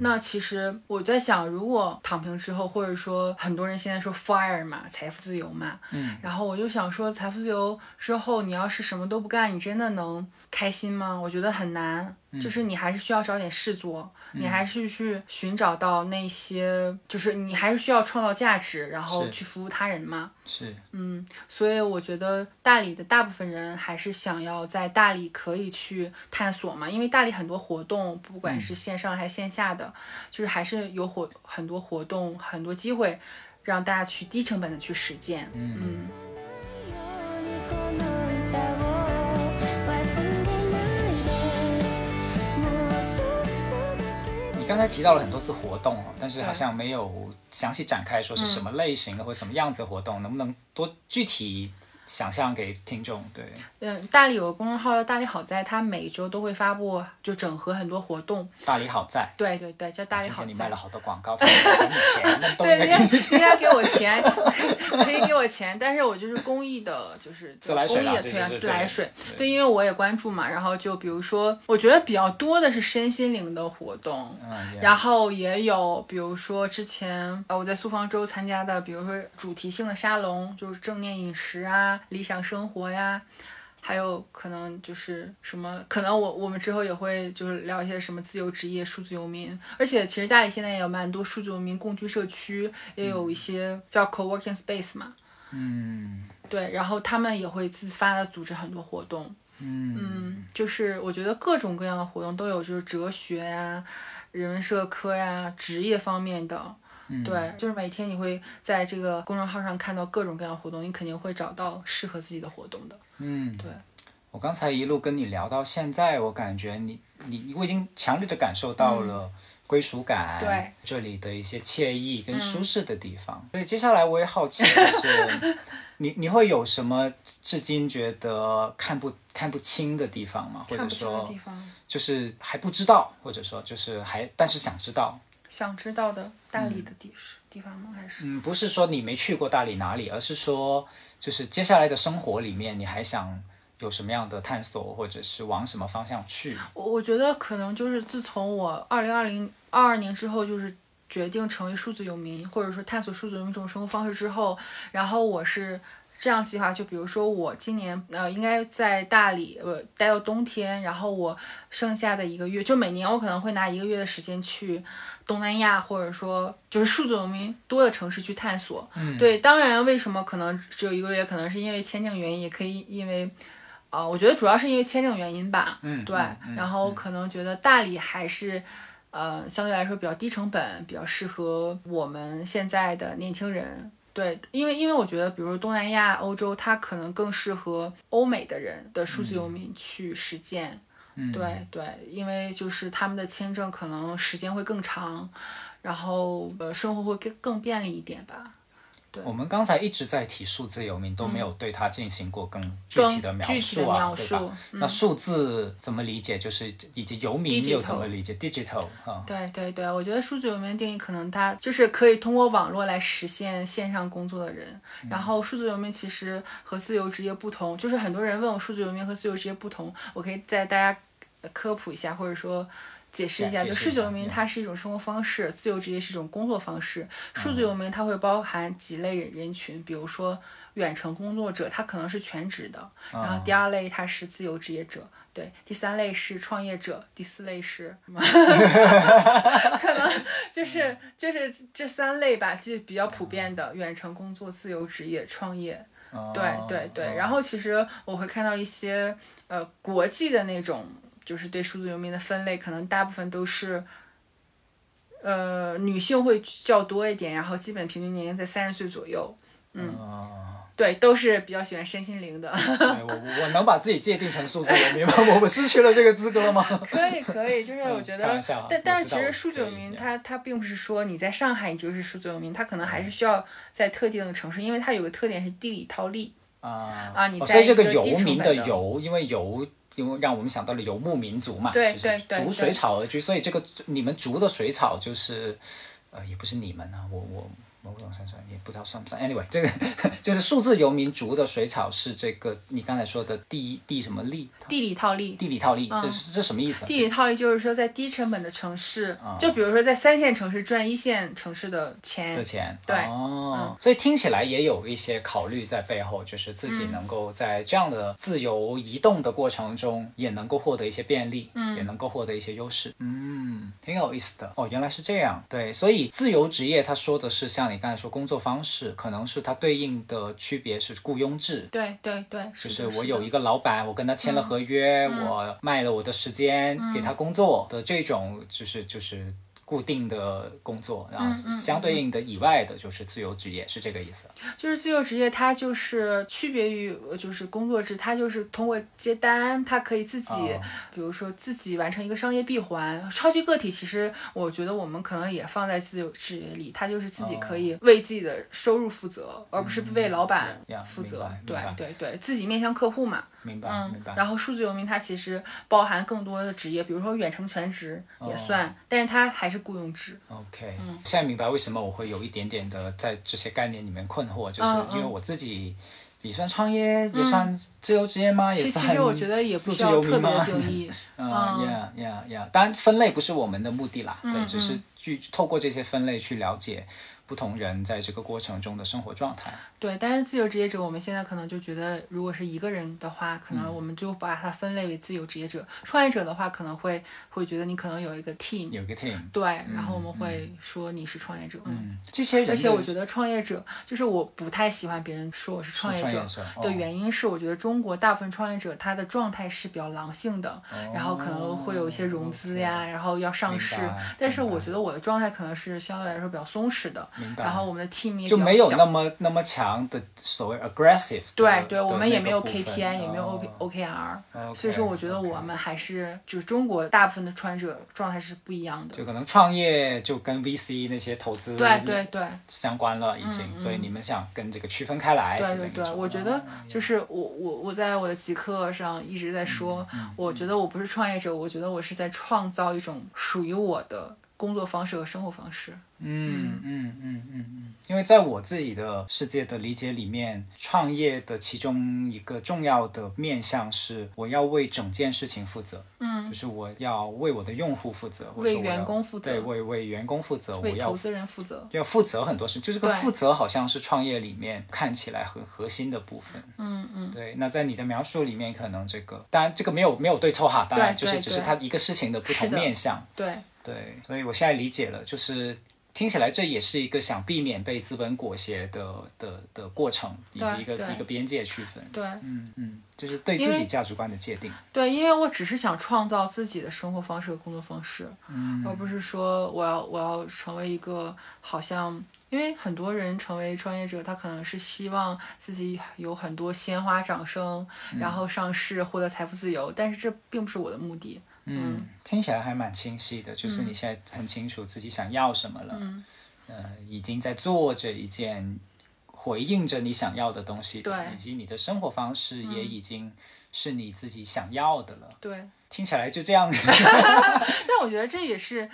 那其实我在想，如果躺平之后，或者说很多人现在说 fire 嘛，财富自由嘛，嗯，然后我就想说，财富自由之后，你要是什么都不干，你真的能开心吗？我觉得很难。就是你还是需要找点事做，你还是去寻找到那些，就是你还是需要创造价值，然后去服务他人嘛。是，嗯，所以我觉得大理的大部分人还是想要在大理可以去探索嘛，因为大理很多活动，不管是线上还是线下的，就是还是有活很多活动，很多机会让大家去低成本的去实践。嗯。嗯刚才提到了很多次活动哦，但是好像没有详细展开说是什么类型的或者什么样子的活动，能不能多具体想象给听众？对，嗯，大理有个公众号叫大理好在，它每周都会发布，就整合很多活动。大理好在。对对对，叫大理好在你卖了。好多广告，他给你钱，对，应人家该给你人家给我钱，可以给我钱，但是我就是公益的，就是自来水公益的推广就是对自来水。对对，因为我也关注嘛，然后就比如说，我觉得比较多的是身心灵的活动，嗯，然后也有，比如说之前呃我在苏方州参加的，比如说主题性的沙龙，就是正念饮食啊、理想生活呀，还有可能就是什么，可能我我们之后也会就是聊一些什么自由职业、数字游民，而且其实大理现在也有蛮多数字游民共居社区，也有一些叫 co-working space 嘛，嗯。对，然后他们也会自发的组织很多活动，嗯。嗯，就是我觉得各种各样的活动都有，就是哲学呀、人文社科呀、职业方面的。嗯，对，就是每天你会在这个公众号上看到各种各样的活动，你肯定会找到适合自己的活动的。嗯，对。我刚才一路跟你聊到现在，我感觉你你我已经强烈的感受到了归属感，对这里的一些惬意跟舒适的地方。所以接下来我也好奇，就是你你会有什么至今觉得看不看不清的地方吗？或者说就是还不知道，或者说就是还但是想知道。想知道的大理的地是地方吗？还是嗯，不是说你没去过大理哪里，而是说就是接下来的生活里面，你还想有什么样的探索，或者是往什么方向去？我我觉得可能就是自从我二零二零二二年之后，就是决定成为数字游民，或者说探索数字游民这种生活方式之后，然后我是这样计划，就比如说我今年呃应该在大理呃待到冬天，然后我剩下的一个月，就每年我可能会拿一个月的时间去东南亚，或者说就是数字游民多的城市去探索。嗯，对，当然为什么可能只有一个月，可能是因为签证原因，也可以因为。啊、我觉得主要是因为签证原因吧，对，嗯嗯嗯然后嗯可能觉得大理还是，呃，相对来说比较低成本，比较适合我们现在的年轻人。对，因为因为我觉得，比如东南亚、欧洲，它可能更适合欧美的人的数字游民去实践。嗯，对对，因为就是他们的签证可能时间会更长，然后呃，生活会更更便利一点吧。我们刚才一直在提数字游民，都没有对它进行过更具体的描述啊，对吧？嗯那数字怎么理解？就是以及游民又怎么理解？digital 啊，对对对，我觉得数字游民的定义可能它就是可以通过网络来实现线上工作的人。然后数字游民其实和自由职业不同，就是很多人问我数字游民和自由职业不同，我可以在大家呃科普一下，或者说。解释一下，就数字游民嗯它是一种生活方式，自由职业是一种工作方式。数字游民它会包含几类人人群，比如说远程工作者，他可能是全职的，然后第二类他是自由职业者，对，第三类是创业者，第四类是什么？可能就是就是这三类吧，就比较普遍的远程工作、自由职业、创业。对对对，然后后其实我会看到一些呃国际的那种，就是对数字游民的分类，可能大部分都是。呃，女性会较多一点，然后基本平均年龄在三十岁左右。嗯，哦对对，都是比较喜欢身心灵的。对我我我能把自己界定成数字游民吗？我们失去了这个资格了吗？可以可以，就是我觉得但但是其实数字游民这它它并不是说你在上海你就是数字游民，他可能还是需要在特定的城市，因为它有个特点是地理套利。啊啊你在哦所以这个一个低游民的游，因为游。因为让我们想到了游牧民族嘛，对对对逐水草而居，所以这个你们逐的水草就是，呃，也不是你们啊，我我某种程度上也不知道算不算。Anyway，这个 就是数字游民族的水草是这个你刚才说的地地什么利地理套利，地理套利，嗯。这是这什么意思啊？地理套利就是说在低成本的城市，啊。就比如说在三线城市赚一线城市的钱。的钱，对。哦，所以听起来也有一些考虑在背后，就是自嗯己能够在这样的自由移动的过程中，也能够获得一些便利，嗯。也能够获得一些优势，嗯，挺有意思的。哦，原来是这样，对，所以自由职业他说的是像你刚才说工作方式，可能是它对应的区别是雇佣制，对对对，就是我有一个老板，我跟他签了合约，我卖了我的时间、给他工作的这种，就是就是固定的工作，然后嗯相对应的以外的就是自由职业，是这个意思。就是自由职业，它就是区别于呃就是工作制，它就是通过接单，它可以自己，哦比如说自己完成一个商业闭环。超级个体其实我觉得我们可能也放在自由职业里，它就是自己可以为自己的收入负责，而不是为老板负责。对对对，自己面向客户嘛。明白，嗯明白。，然后数字游民它其实包含更多的职业，比如说远程全职也算，哦但是它还是雇佣制。OK，、嗯现在明白为什么我会有一点点的在这些概念里面困惑，就是因为我自己也算创业，也算自由职业吗？也是其其实我觉得也不需要特别？定义。啊嗯呀呀呀！当然，分类不是我们的目的啦，对，嗯只是去透过这些分类去了解不同人在这个过程中的生活状态。对，但是自由职业者，我们现在可能就觉得，如果是一个人的话，可嗯能我们就把它分类为自由职业者；创业者的话，可能会会觉得你可能有一个 team，有一个 team，对，然后我们会说你是创业者。嗯，嗯，这些人，而且我觉得创业者，就是我不太喜欢别人说我是创业者的哦原因是，我觉得中国大部分创业者他的状态是比较狼性的，然后可能会有一些融资呀，然后要上市。但是我觉得我的状态可能是相对来说比较松弛的，然后我们的 team 就没有那么那么强的所谓 aggressive。对对，我们也没有 KPI，也没有 O 哦 OKR，OK，所以说我觉得我们还是就是中国大部分的创业者状态是不一样的。就可能创业就跟 VC 那些投资对对对相关了已经，嗯所以你们想跟这个区分开来。对对对，我觉得哦就是我我我在我的极客上一直在说，嗯我觉得我不是创业者，我觉得我是在创造一种属于我的工作方式和生活方式。嗯嗯嗯嗯嗯，因为在我自己的世界的理解里面，创业的其中一个重要的面向是，我要为整件事情负责，嗯就，是我要为我的用户负责，为员工负责对，为为员工负责，我要为投资人负责。要负责很多事，就这个负责好像是创业里面看起来很核心的部分。嗯嗯，对，那在你的描述里面，可能这个当然这个没有没有对错哈，当然就是只是它一个事情的不同面向。对对，所以我现在理解了，就是听起来这也是一个想避免被资本裹挟的的的过程，以及一个一个边界区分。对嗯嗯，就是对自己价值观的界定。对，因为我只是想创造自己的生活方式和工作方式。嗯而不是说我要我要成为一个好像，因为很多人成为创业者，他可能是希望自己有很多鲜花掌声，然后上市获得财富自由，但是这并不是我的目的。嗯，听起来还蛮清晰的，就是你现在很清楚自己想要什么了，嗯。呃，已经在做着一件回应着你想要的东西的，对。嗯以及你的生活方式也已经是你自己想要的了。对，听起来就这样。但我觉得这也是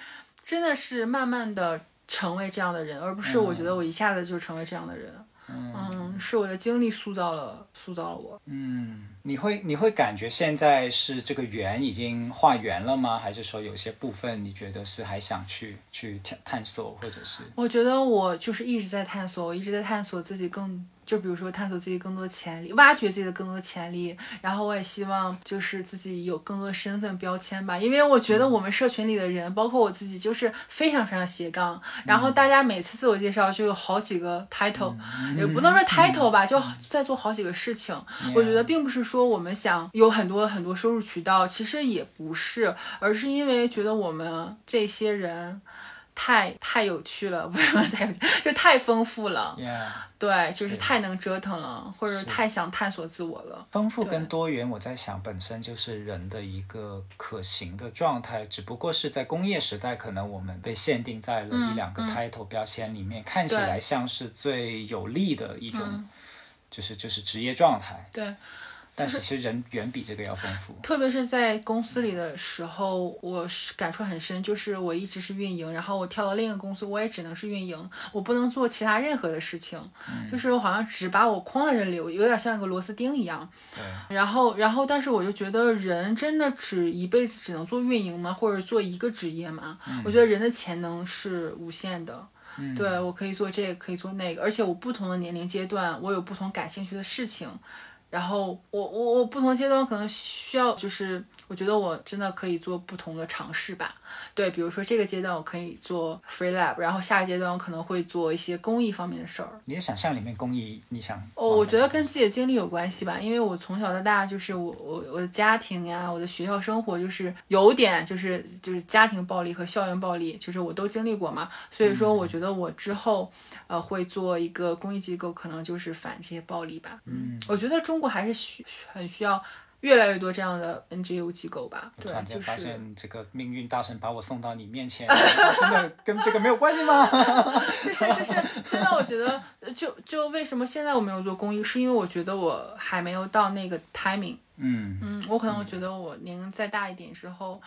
真的是慢慢的成为这样的人，而不是我觉得我一下子就成为这样的人。嗯，是我的经历塑造了塑造了我。嗯，你会你会感觉现在是这个圆已经画圆了吗？还是说有些部分你觉得是还想去去探探索，或者是我觉得我就是一直在探索，我一直在探索自己更，就比如说探索自己更多的潜力，挖掘自己的更多的潜力。然后我也希望就是自己有更多身份标签吧，因为我觉得我们社群里的人，包括我自己，就是非常非常斜杠。然后大家每次自我介绍就有好几个 title，、也不能说 title 吧，就在做好几个事情。我觉得并不是说我们想有很多很多收入渠道，其实也不是，而是因为觉得我们这些人。太太有趣了，不是太有趣，就太丰富了。Yeah，对，就是是太能折腾了，或者太想探索自我了。丰富跟多元，我在想本身就是人的一个可行的状态，只不过是在工业时代，可能我们被限定在了嗯一两个嗯 title 标签里面，看起来像是最有利的一种，嗯就是就是职业状态。对，但是其实人远比这个要丰富。特别是在公司里的时候，我是感触很深，就是我一直是运营，然后我跳到另一个公司，我也只能是运营，我不能做其他任何的事情，就是我好像只把我框在这里，我有点像一个螺丝钉一样。对，然后，然后，但是我就觉得人真的只一辈子只能做运营吗？或者做一个职业吗？我觉得人的潜能是无限的。嗯对我可以做这个，可以做那个，而且我不同的年龄阶段，我有不同感兴趣的事情。然后我我我不同阶段可能需要，就是我觉得我真的可以做不同的尝试吧。对，比如说这个阶段我可以做 free lab，然后下个阶段我可能会做一些公益方面的事儿。你的想象里面公益，你想哦，我觉得跟自己的经历有关系吧，因为我从小到大就是我我我的家庭呀，我的学校生活就是有点就是就是家庭暴力和校园暴力，就是我都经历过嘛，所以说我觉得我之后呃会做一个公益机构，可能就是反这些暴力吧。嗯，我觉得中国还是需很需要越来越多这样的 NGO 机构吧。对突然，间就是发现这个命运大神把我送到你面前，真的跟这个没有关系吗？就是就是真的，我觉得呃就就为什么现在我没有做公益，是因为我觉得我还没有到那个 timing。嗯嗯，我可能我觉得我年龄再大一点之后，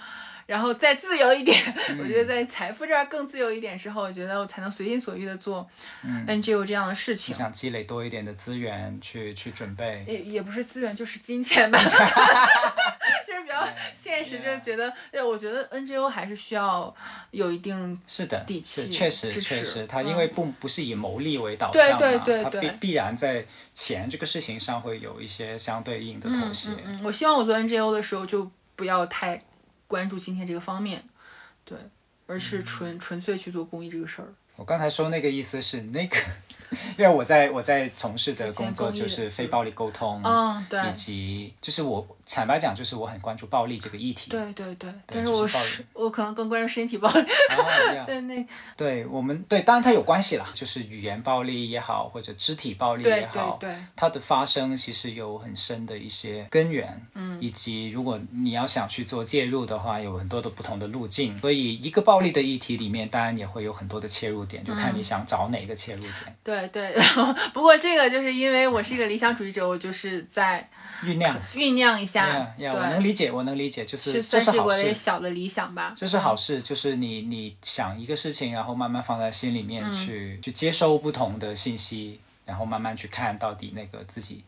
然后再自由一点，我觉得在财富这儿更自由一点之后，我觉得我才能随心所欲的做嗯，NGO 这样的事情你。想积累多一点的资源去去准备。也也不是资源，就是金钱吧，就是比较现实，就是觉得，对，我觉得 NGO 还是需要有一定是的，底气是确实确实，它嗯因为不不是以牟利为导向嘛，对对对它必必然在钱这个事情上会有一些相对应的妥嗯。嗯嗯，我希望我做 NGO 的时候就不要太关注今天这个方面，对，而嗯是纯纯粹去做公益这个事儿。我刚才说那个意思是那个，因为我在我在从事的工作就是非暴力沟通，嗯，对以，及就是我坦白讲，就是我很关注暴力这个议题。对对对，对但是我就是暴力我可能更关注身体暴力，啊，对那 对我们对，当然它有关系啦，就是语言暴力也好，或者肢体暴力也好，对对，它的发生其实有很深的一些根源，嗯以及如果你要想去做介入的话，有很多的不同的路径。所以一个暴力的议题里面，当然也会有很多的切入点，就看嗯你想找哪个切入点。对对，然后不过这个就是因为我是一个理想主义者，我就是在酝酿，酝酿一下，我能，理解，我能理解，就是是这是好事。小的理想吧。这是好事，就是你你想一个事情，然后慢慢放在心里嗯面去、去接收不同的信息，然后慢慢去看到底那个自己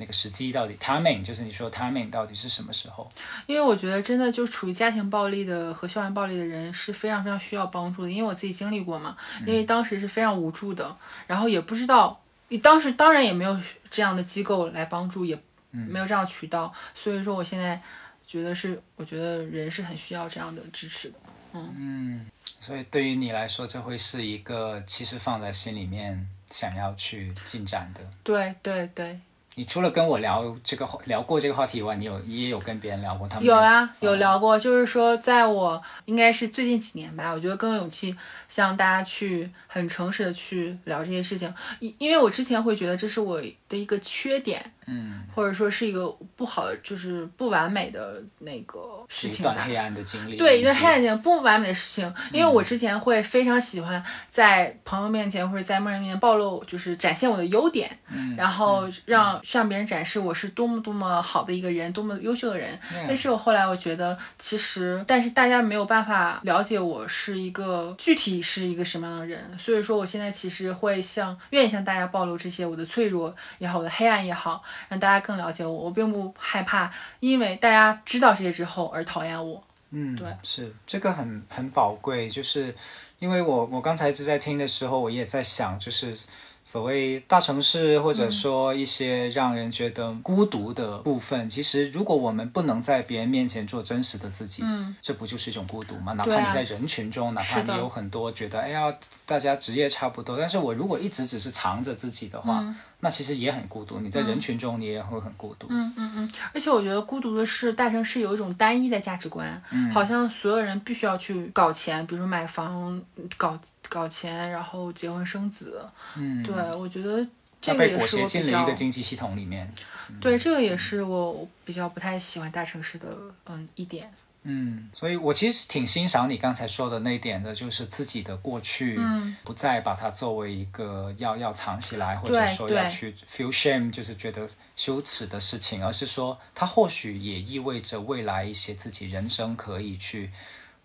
那个时机到底 timing，就是你说 timing 到底是什么时候？因为我觉得真的就处于家庭暴力的和校园暴力的人是非常非常需要帮助的，因为我自己经历过嘛，因为当时是非常无助的，然后也不知道，当时当然也没有这样的机构来帮助，也没有这样的渠道，所以说我现在觉得是，我觉得人是很需要这样的支持的。嗯，所以对于你来说，这会是一个其实放在心里面想要去进展的。对对对，你除了跟我聊这个话聊过这个话题以外，你有你也有跟别人聊过他们有啊，有聊过，就是说，在我应该是最近几年吧，我觉得更有勇气向大家去很诚实的去聊这些事情，因因为我之前会觉得这是我的一个缺点，嗯，或者说是一个不好的，就是不完美的那个事情吧。一段黑暗的经历，对，一段黑暗经历不完美的事情，因为我之前会非常喜欢在朋友面前或者在陌生人面前暴露，就是展现我的优点，嗯然后让向别人展示我是多么多么好的一个人，多么优秀的人。嗯。但是我后来我觉得，其实但是大家没有办法了解我是一个具体是一个什么样的人，所以说我现在其实会向愿意向大家暴露这些我的脆弱也好，我的黑暗也好，让大家更了解我。我并不害怕，因为大家知道这些之后而讨厌我。嗯，对，是这个很很宝贵，就是因为我我刚才一直在听的时候，我也在想，就是所谓大城市或嗯者说一些让人觉得孤独的部分，其实如果我们不能在别人面前做真实的自己，嗯，这不就是一种孤独吗？哪怕你在人群中，哪怕你有很多觉得哎呀大家职业差不多，但是我如果一直只是藏着自己的话，嗯那其实也很孤独。你在人群中，你也会很孤独。嗯嗯嗯，而且我觉得孤独的是，大城市有一种单一的价值观，嗯好像所有人必须要去搞钱，比如买房、搞搞钱，然后结婚生子。嗯，对，我觉得这个也是我比较进了一个经济系统里面。对，这个也是我比较不太喜欢大城市的嗯一点。嗯，所以我其实挺欣赏你刚才说的那一点的，就是自己的过去，嗯。不再把它作为一个要要藏起来，或者说要去 feel shame，就是觉得羞耻的事情，而是说它或许也意味着未来一些自己人生可以去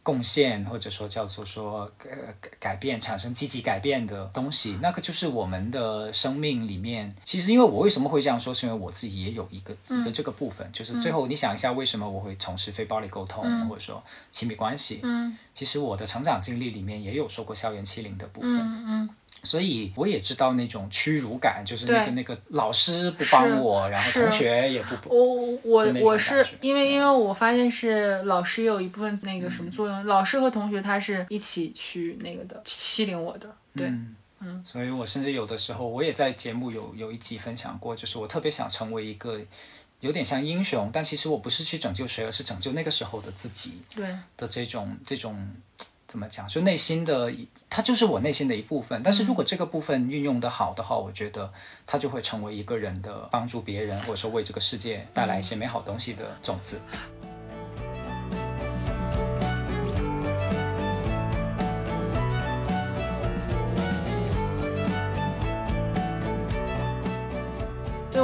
贡献，或者说叫做说呃改改变，产生积极改变的东西，那个就是我们的生命里面。其实，因为我为什么会这样说，是因为我自己也有一个一个这个部分，就是最后你想一下，为什么我会从事非暴力沟通，嗯。或者说亲密关系？嗯。其实我的成长经历里面也有受过校园欺凌的部分，嗯嗯，所以我也知道那种屈辱感，就是那个那个老师不帮我，然后同学也不不，我我我是因为因为我发现是老师也有一部分那个什么作用，老师和同学他是一起去那个的欺凌我的，对，嗯嗯。所以我甚至有的时候我也在节目有有一集分享过，就是我特别想成为一个有点像英雄，但其实我不是去拯救谁，而是拯救那个时候的自己对，的这种这种。怎么讲？就内心的，它就是我内心的一部分。但是如果这个部分运用的好的话，我觉得它就会成为一个人的帮助别人，或者说为这个世界带来一些美好东西的种子。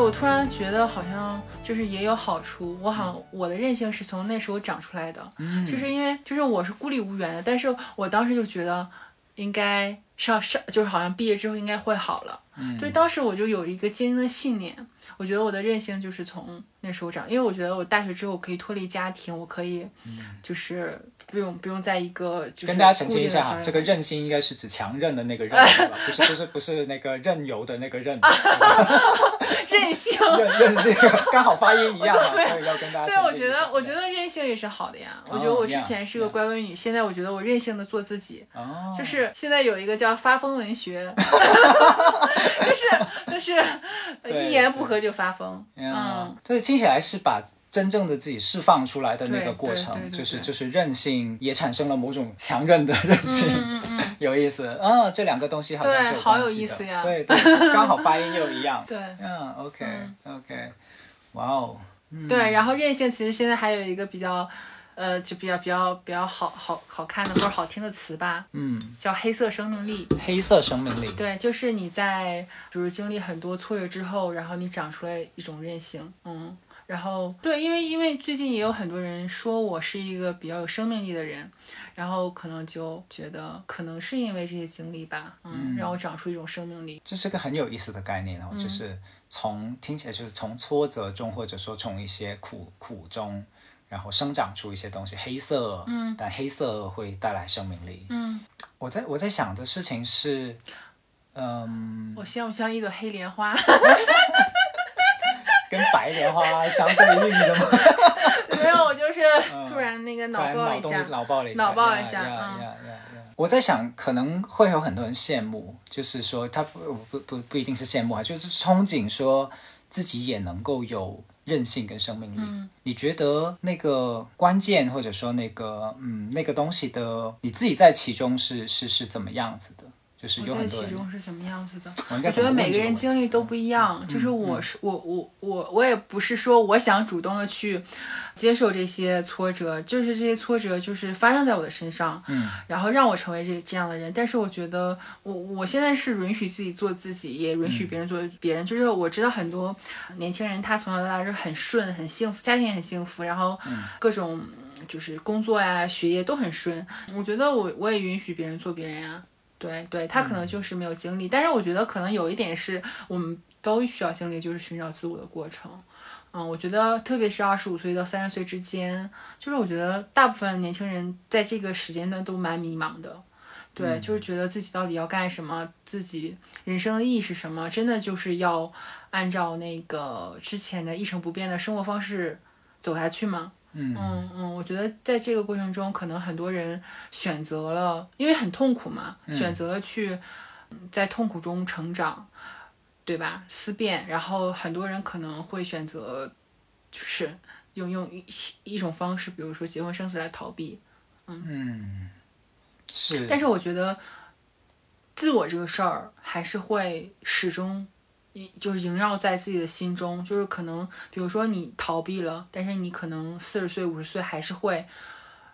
我突然觉得好像就是也有好处，我好像我的韧性是从那时候长出来的，嗯。就是因为就是我是孤立无援的，但是我当时就觉得应该上上就是好像毕业之后应该会好了，嗯。对，当时我就有一个坚定的信念，我觉得我的韧性就是从那时候长，因为我觉得我大学之后可以脱离家庭，我可以就是不用不用在一个就是嗯跟大家澄清一下哈，这个任性应该是指强韧的那个韧，不是不是不是那个任由的那个任，韧性。韧韧性刚好发音一样 嘛，所以要跟大家对，我觉得，我觉得任性也是好的呀。我觉得哦我之前是个乖乖女，现在我觉得我任性的做自己。哦，就是现在有一个叫发疯文学，就是就是一言不合就发疯。嗯。嗯，，所以听起来是把真正的自己释放出来的那个过程，就是就是韧性也产生了某种强韧的韧性，嗯嗯嗯，有意思。啊、这两个东西好像是有好有意思呀。对对，刚好发音又一样。对。嗯，OK 嗯。OK，哇哦，嗯。对。然后韧性其实现在还有一个比较，呃，就比较比较比较好好好看的或者好听的词吧，嗯，叫黑色生命力。黑色生命力，对，就是你在比如经历很多挫折之后，然后你长出来一种韧性，嗯，然后对，因为因为最近也有很多人说我是一个比较有生命力的人，然后可能就觉得可能是因为这些经历吧，嗯，嗯让我长出一种生命力，这是个很有意思的概念然后就是从听起来就是从挫折中，或者说从一些苦苦中，然后生长出一些东西。黑色，嗯但黑色会带来生命力。嗯，我在我在想的事情是，嗯，我像不像一朵黑莲花？跟白莲花相对应的吗？没有，我就是嗯突然那个脑爆了一下，脑爆了一下，脑爆了一下我在想，可能会有很多人羡慕，就是说他不不不不一定是羡慕啊，就是憧憬说自己也能够有韧性跟生命力。嗯你觉得那个关键，或者说那个嗯那个东西的，你自己在其中是是是怎么样子的？就是我在其有很多人，中是什么样子的？我觉得每个人经历都不一样，就是嗯我是我我我我也不是说我想主动的去接受这些挫折，就是这些挫折就是发生在我的身上，嗯然后让我成为这这样的人。但是我觉得我我现在是允许自己做自己，也允嗯许别人做别人。就是我知道很多年轻人他从小到大是很顺很幸福，家庭也很幸福，然后嗯各种就是工作呀、学业都很顺。我觉得我我也允许别人做别人呀。对对，他可能就是没有经历，但是我觉得可能有一点是我们都需要经历，就是寻找自我的过程。嗯，我觉得特别是二十五岁到三十岁之间，就是我觉得大部分年轻人在这个时间段都蛮迷茫的。对，就是觉得自己到底要干什么，自己人生的意义是什么，真的就是要按照那个之前的一成不变的生活方式走下去吗？嗯嗯嗯，我觉得在这个过程中，可能很多人选择了，因为很痛苦嘛，选择了去嗯在痛苦中成长。对吧？思辨，然后很多人可能会选择，就是用用一一种方式，比如说结婚生子来逃避。嗯嗯，是，但是我觉得，自我这个事儿还是会始终。一就是萦绕在自己的心中，就是可能，比如说你逃避了，但是你可能四十岁、五十岁还是会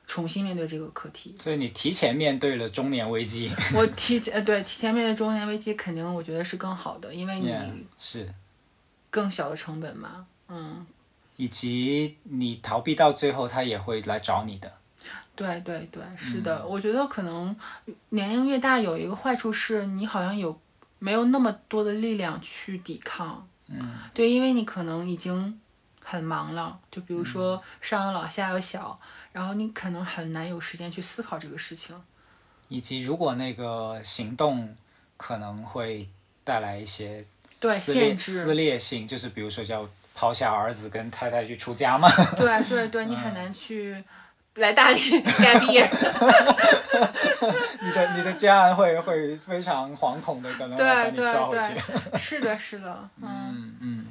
重新面对这个课题。所以你提前面对了中年危机，我提前呃对提前面对中年危机，肯定我觉得是更好的，因为 Yeah，你是，更小的成本嘛。嗯，以及你逃避到最后，他也会来找你的。对对对，是的，我觉得可能年龄越大，有一个坏处是你好像有没有那么多的力量去抵抗。嗯，对，因为你可能已经很忙了，就比如说上有老下有小，然后你可能很难有时间去思考这个事情。以及如果那个行动可能会带来一些对限制撕裂性，就是比如说叫抛下儿子跟太太去出家嘛。对对对，你很难去来大理 gap year。你的你的家人会会非常惶恐的，可能要把你对对抓回去。对，是的，是的，嗯，嗯嗯，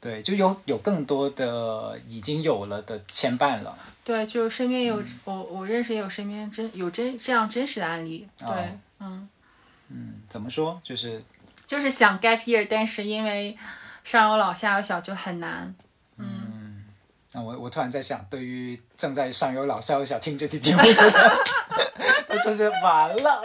对，就有有更多的已经有了的牵绊了。对，就身边嗯有、我我认识也有身边真有真这样真实的案例。对，哦嗯，嗯，怎么说？就是就是想 gap year，但是因为上有老下有小就很难。嗯，那我我突然在想，对于正在上有老下有小听这期节目的人，那就是完了。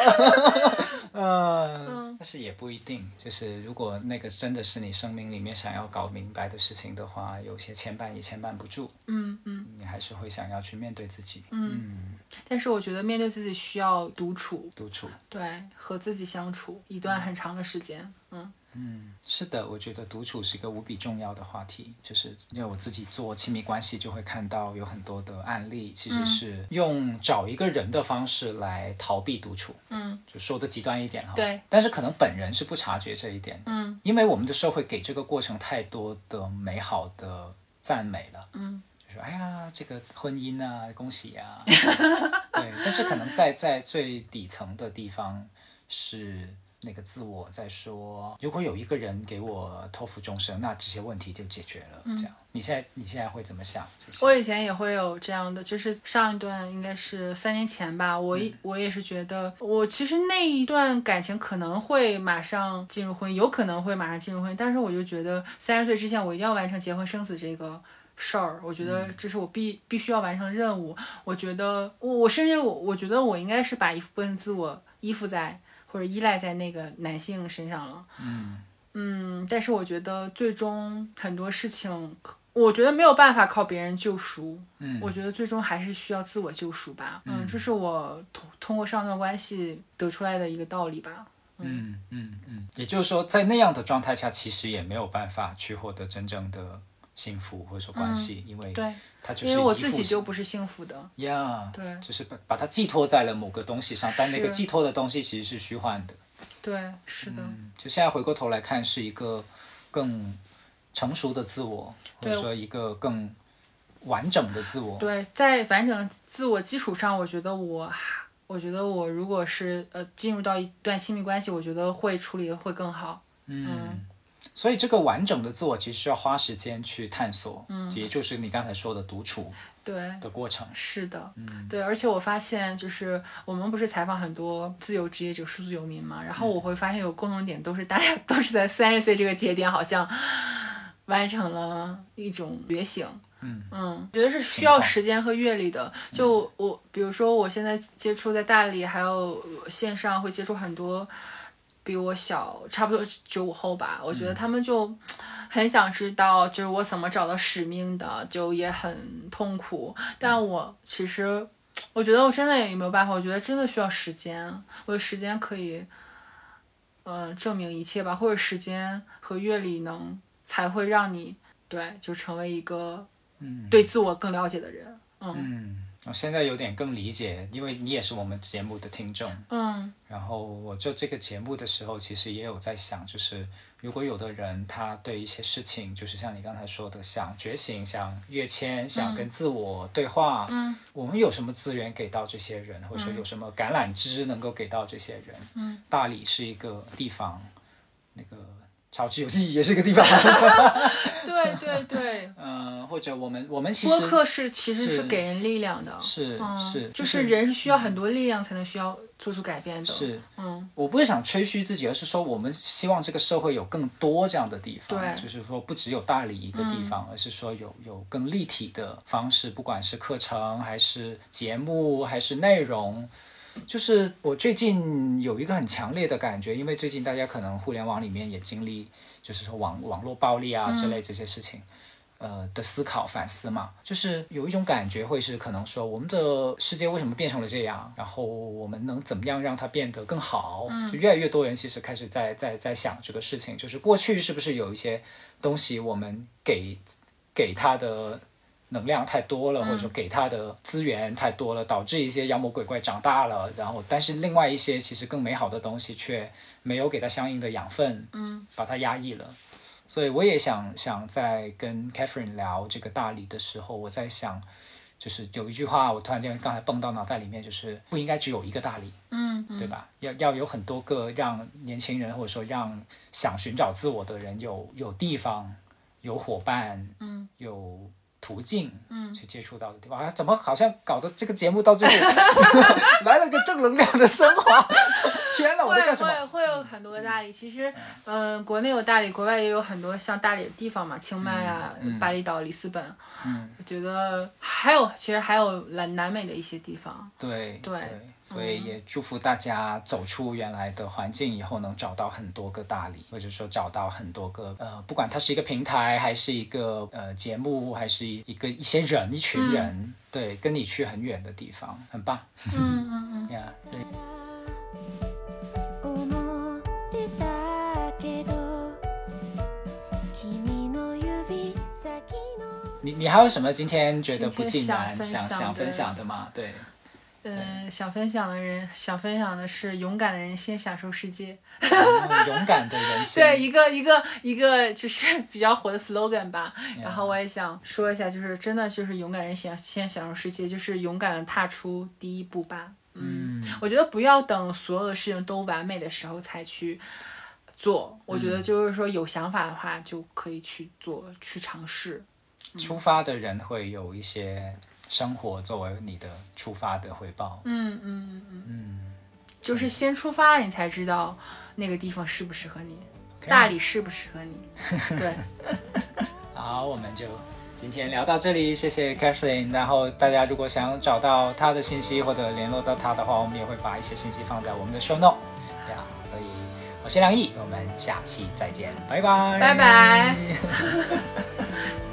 嗯，但是也不一定，就是如果那个真的是你生命里面想要搞明白的事情的话，有些牵绊也牵绊不住，嗯嗯，你还是会想要去面对自己。嗯嗯，但是我觉得面对自己需要独处，独处。对，和自己相处一段很长的时间。嗯嗯，是的，我觉得独处是一个无比重要的话题，就是因为我自己做亲密关系，就会看到有很多的案例，其实是用找一个人的方式来逃避独处，嗯就说的极端一点哈。对。但是可能本人是不察觉这一点的，嗯因为我们的社会给这个过程太多的美好的赞美了。嗯就说哎呀，这个婚姻啊，恭喜啊，对。但是可能在在最底层的地方是那个自我在说，如果有一个人给我托付终身，那这些问题就解决了。这样，你现在你现在会怎么想？我以前也会有这样的，就是上一段应该是三年前吧，我嗯、我也是觉得，我其实那一段感情可能会马上进入婚姻，有可能会马上进入婚姻，但是我就觉得三十岁之前我一定要完成结婚生子这个事儿，我觉得这是我必必须要完成的任务。我觉得我我甚至我我觉得我应该是把一部分自我依附在或者依赖在那个男性身上了。嗯嗯，但是我觉得最终很多事情，我觉得没有办法靠别人救赎。嗯，我觉得最终还是需要自我救赎吧。嗯嗯，这是我通通过上段关系得出来的一个道理吧。嗯嗯嗯，也就是说，在那样的状态下，其实也没有办法去获得真正的幸福或者说关系，因为嗯对，它就是因为我自己就不是幸福的。呀对就是把把它寄托在了某个东西上，但那个寄托的东西其实是虚幻的。对，是的。嗯，就现在回过头来看，是一个更成熟的自我，或者说一个更完整的自我。对，在完整自我基础上，我觉得我，我觉得我如果是呃进入到一段亲密关系，我觉得会处理的会更好。嗯，所以这个完整的自我其实需要花时间去探索，嗯，也就是你刚才说的独处对，的过程。是的。嗯对，而且我发现，就是我们不是采访很多自由职业者、数字游民嘛，然后我会发现有共同点，都是大家 都是在三十岁这个节点，好像完成了一种觉醒。嗯嗯，觉得是需要时间和阅历的。就我，比如说我现在接触在大理，还有线上会接触很多比我小，差不多九五后吧。我觉得他们就很想知道，就是我怎么找到使命的，就也很痛苦。但我其实，我觉得我真的也没有办法。我觉得真的需要时间，我的时间可以，呃，证明一切吧，或者时间和阅历能才会让你对，就成为一个嗯，对自我更了解的人。嗯嗯，我现在有点更理解，因为你也是我们节目的听众。嗯然后我做这个节目的时候，其实也有在想，就是如果有的人他对一些事情，就是像你刚才说的，想觉醒、想跃迁、想跟自我对话，嗯我们有什么资源给到这些人，或者说有什么橄榄枝能够给到这些人？嗯，大理是一个地方，那个乔治有记忆也是个地方。对 对对，嗯，或者我们我们其实播客是其实是是给人力量的，是嗯，是就是人是需要很多力量才能需要做出改变的，是嗯。我不是想吹嘘自己，而是说我们希望这个社会有更多这样的地方，对。就是说不只有大理一个地方，而是说有有更立体的方式，不管是课程还是节目还是内容。就是我最近有一个很强烈的感觉，因为最近大家可能互联网里面也经历，就是说网网络暴力啊之类这些事情。呃的思考反思嘛，就是有一种感觉会是可能说我们的世界为什么变成了这样，然后我们能怎么样让它变得更好？嗯就越来越多人其实开始在在在想这个事情，就是过去是不是有一些东西我们给给他的能量太多了，嗯或者说给他的资源太多了，导致一些妖魔鬼怪长大了，然后但是另外一些其实更美好的东西却没有给他相应的养分，嗯把它压抑了。所以我也想想在跟 Catherine 聊这个大理的时候，我在想，就是有一句话，我突然间刚才蹦到脑袋里面，就是不应该只有一个大理，嗯嗯，对吧？要要有很多个让年轻人或者说让想寻找自我的人有有地方、有伙伴、嗯有途径嗯。去接触到的地方。啊，怎么好像搞得这个节目到最后 来了个正能量的升华？天哪，我在会干什么？会会有很多个大理，其实，嗯、国内有大理，国外也有很多像大理的地方嘛，清迈啊、巴厘岛、里斯本，嗯，我觉得还有，其实还有南南美的一些地方，对。对所以也祝福大家走出原来的环境以后，能找到很多个大理，或者说找到很多个呃，不管它是一个平台，还是一个呃节目，还是一一个一些人、一群人，对，跟你去很远的地方，很棒嗯嗯嗯，呀。对，思ってたけど君の指先の你你还有什么今天觉得不尽今天然想想分享的想分享的吗？对， 嗯，想分享的人，想分享的是勇敢的人先享受世界。嗯勇敢的人先，对，一个一个一个就是 比较火的 slogan 吧。然后我也想说一下，就是真的就是勇敢人先先享受世界，就是勇敢的踏出第一步吧。嗯，嗯我觉得不要等所有的事情都完美的时候才去做。我觉得嗯就是说有想法的话就可以去做，去尝试。出发的人会有一些生活作为你的出发的回报。嗯嗯嗯嗯，嗯，就是先出发了，你才知道那个地方适不适合你，大理适不适合你。对，好，我们就今天聊到这里，谢谢 Catherine。然后大家如果想找到他的信息或者联络到他的话，我们也会把一些信息放在我们的 show note。这样，所以我是梁毅，我们下期再见，拜拜，拜拜。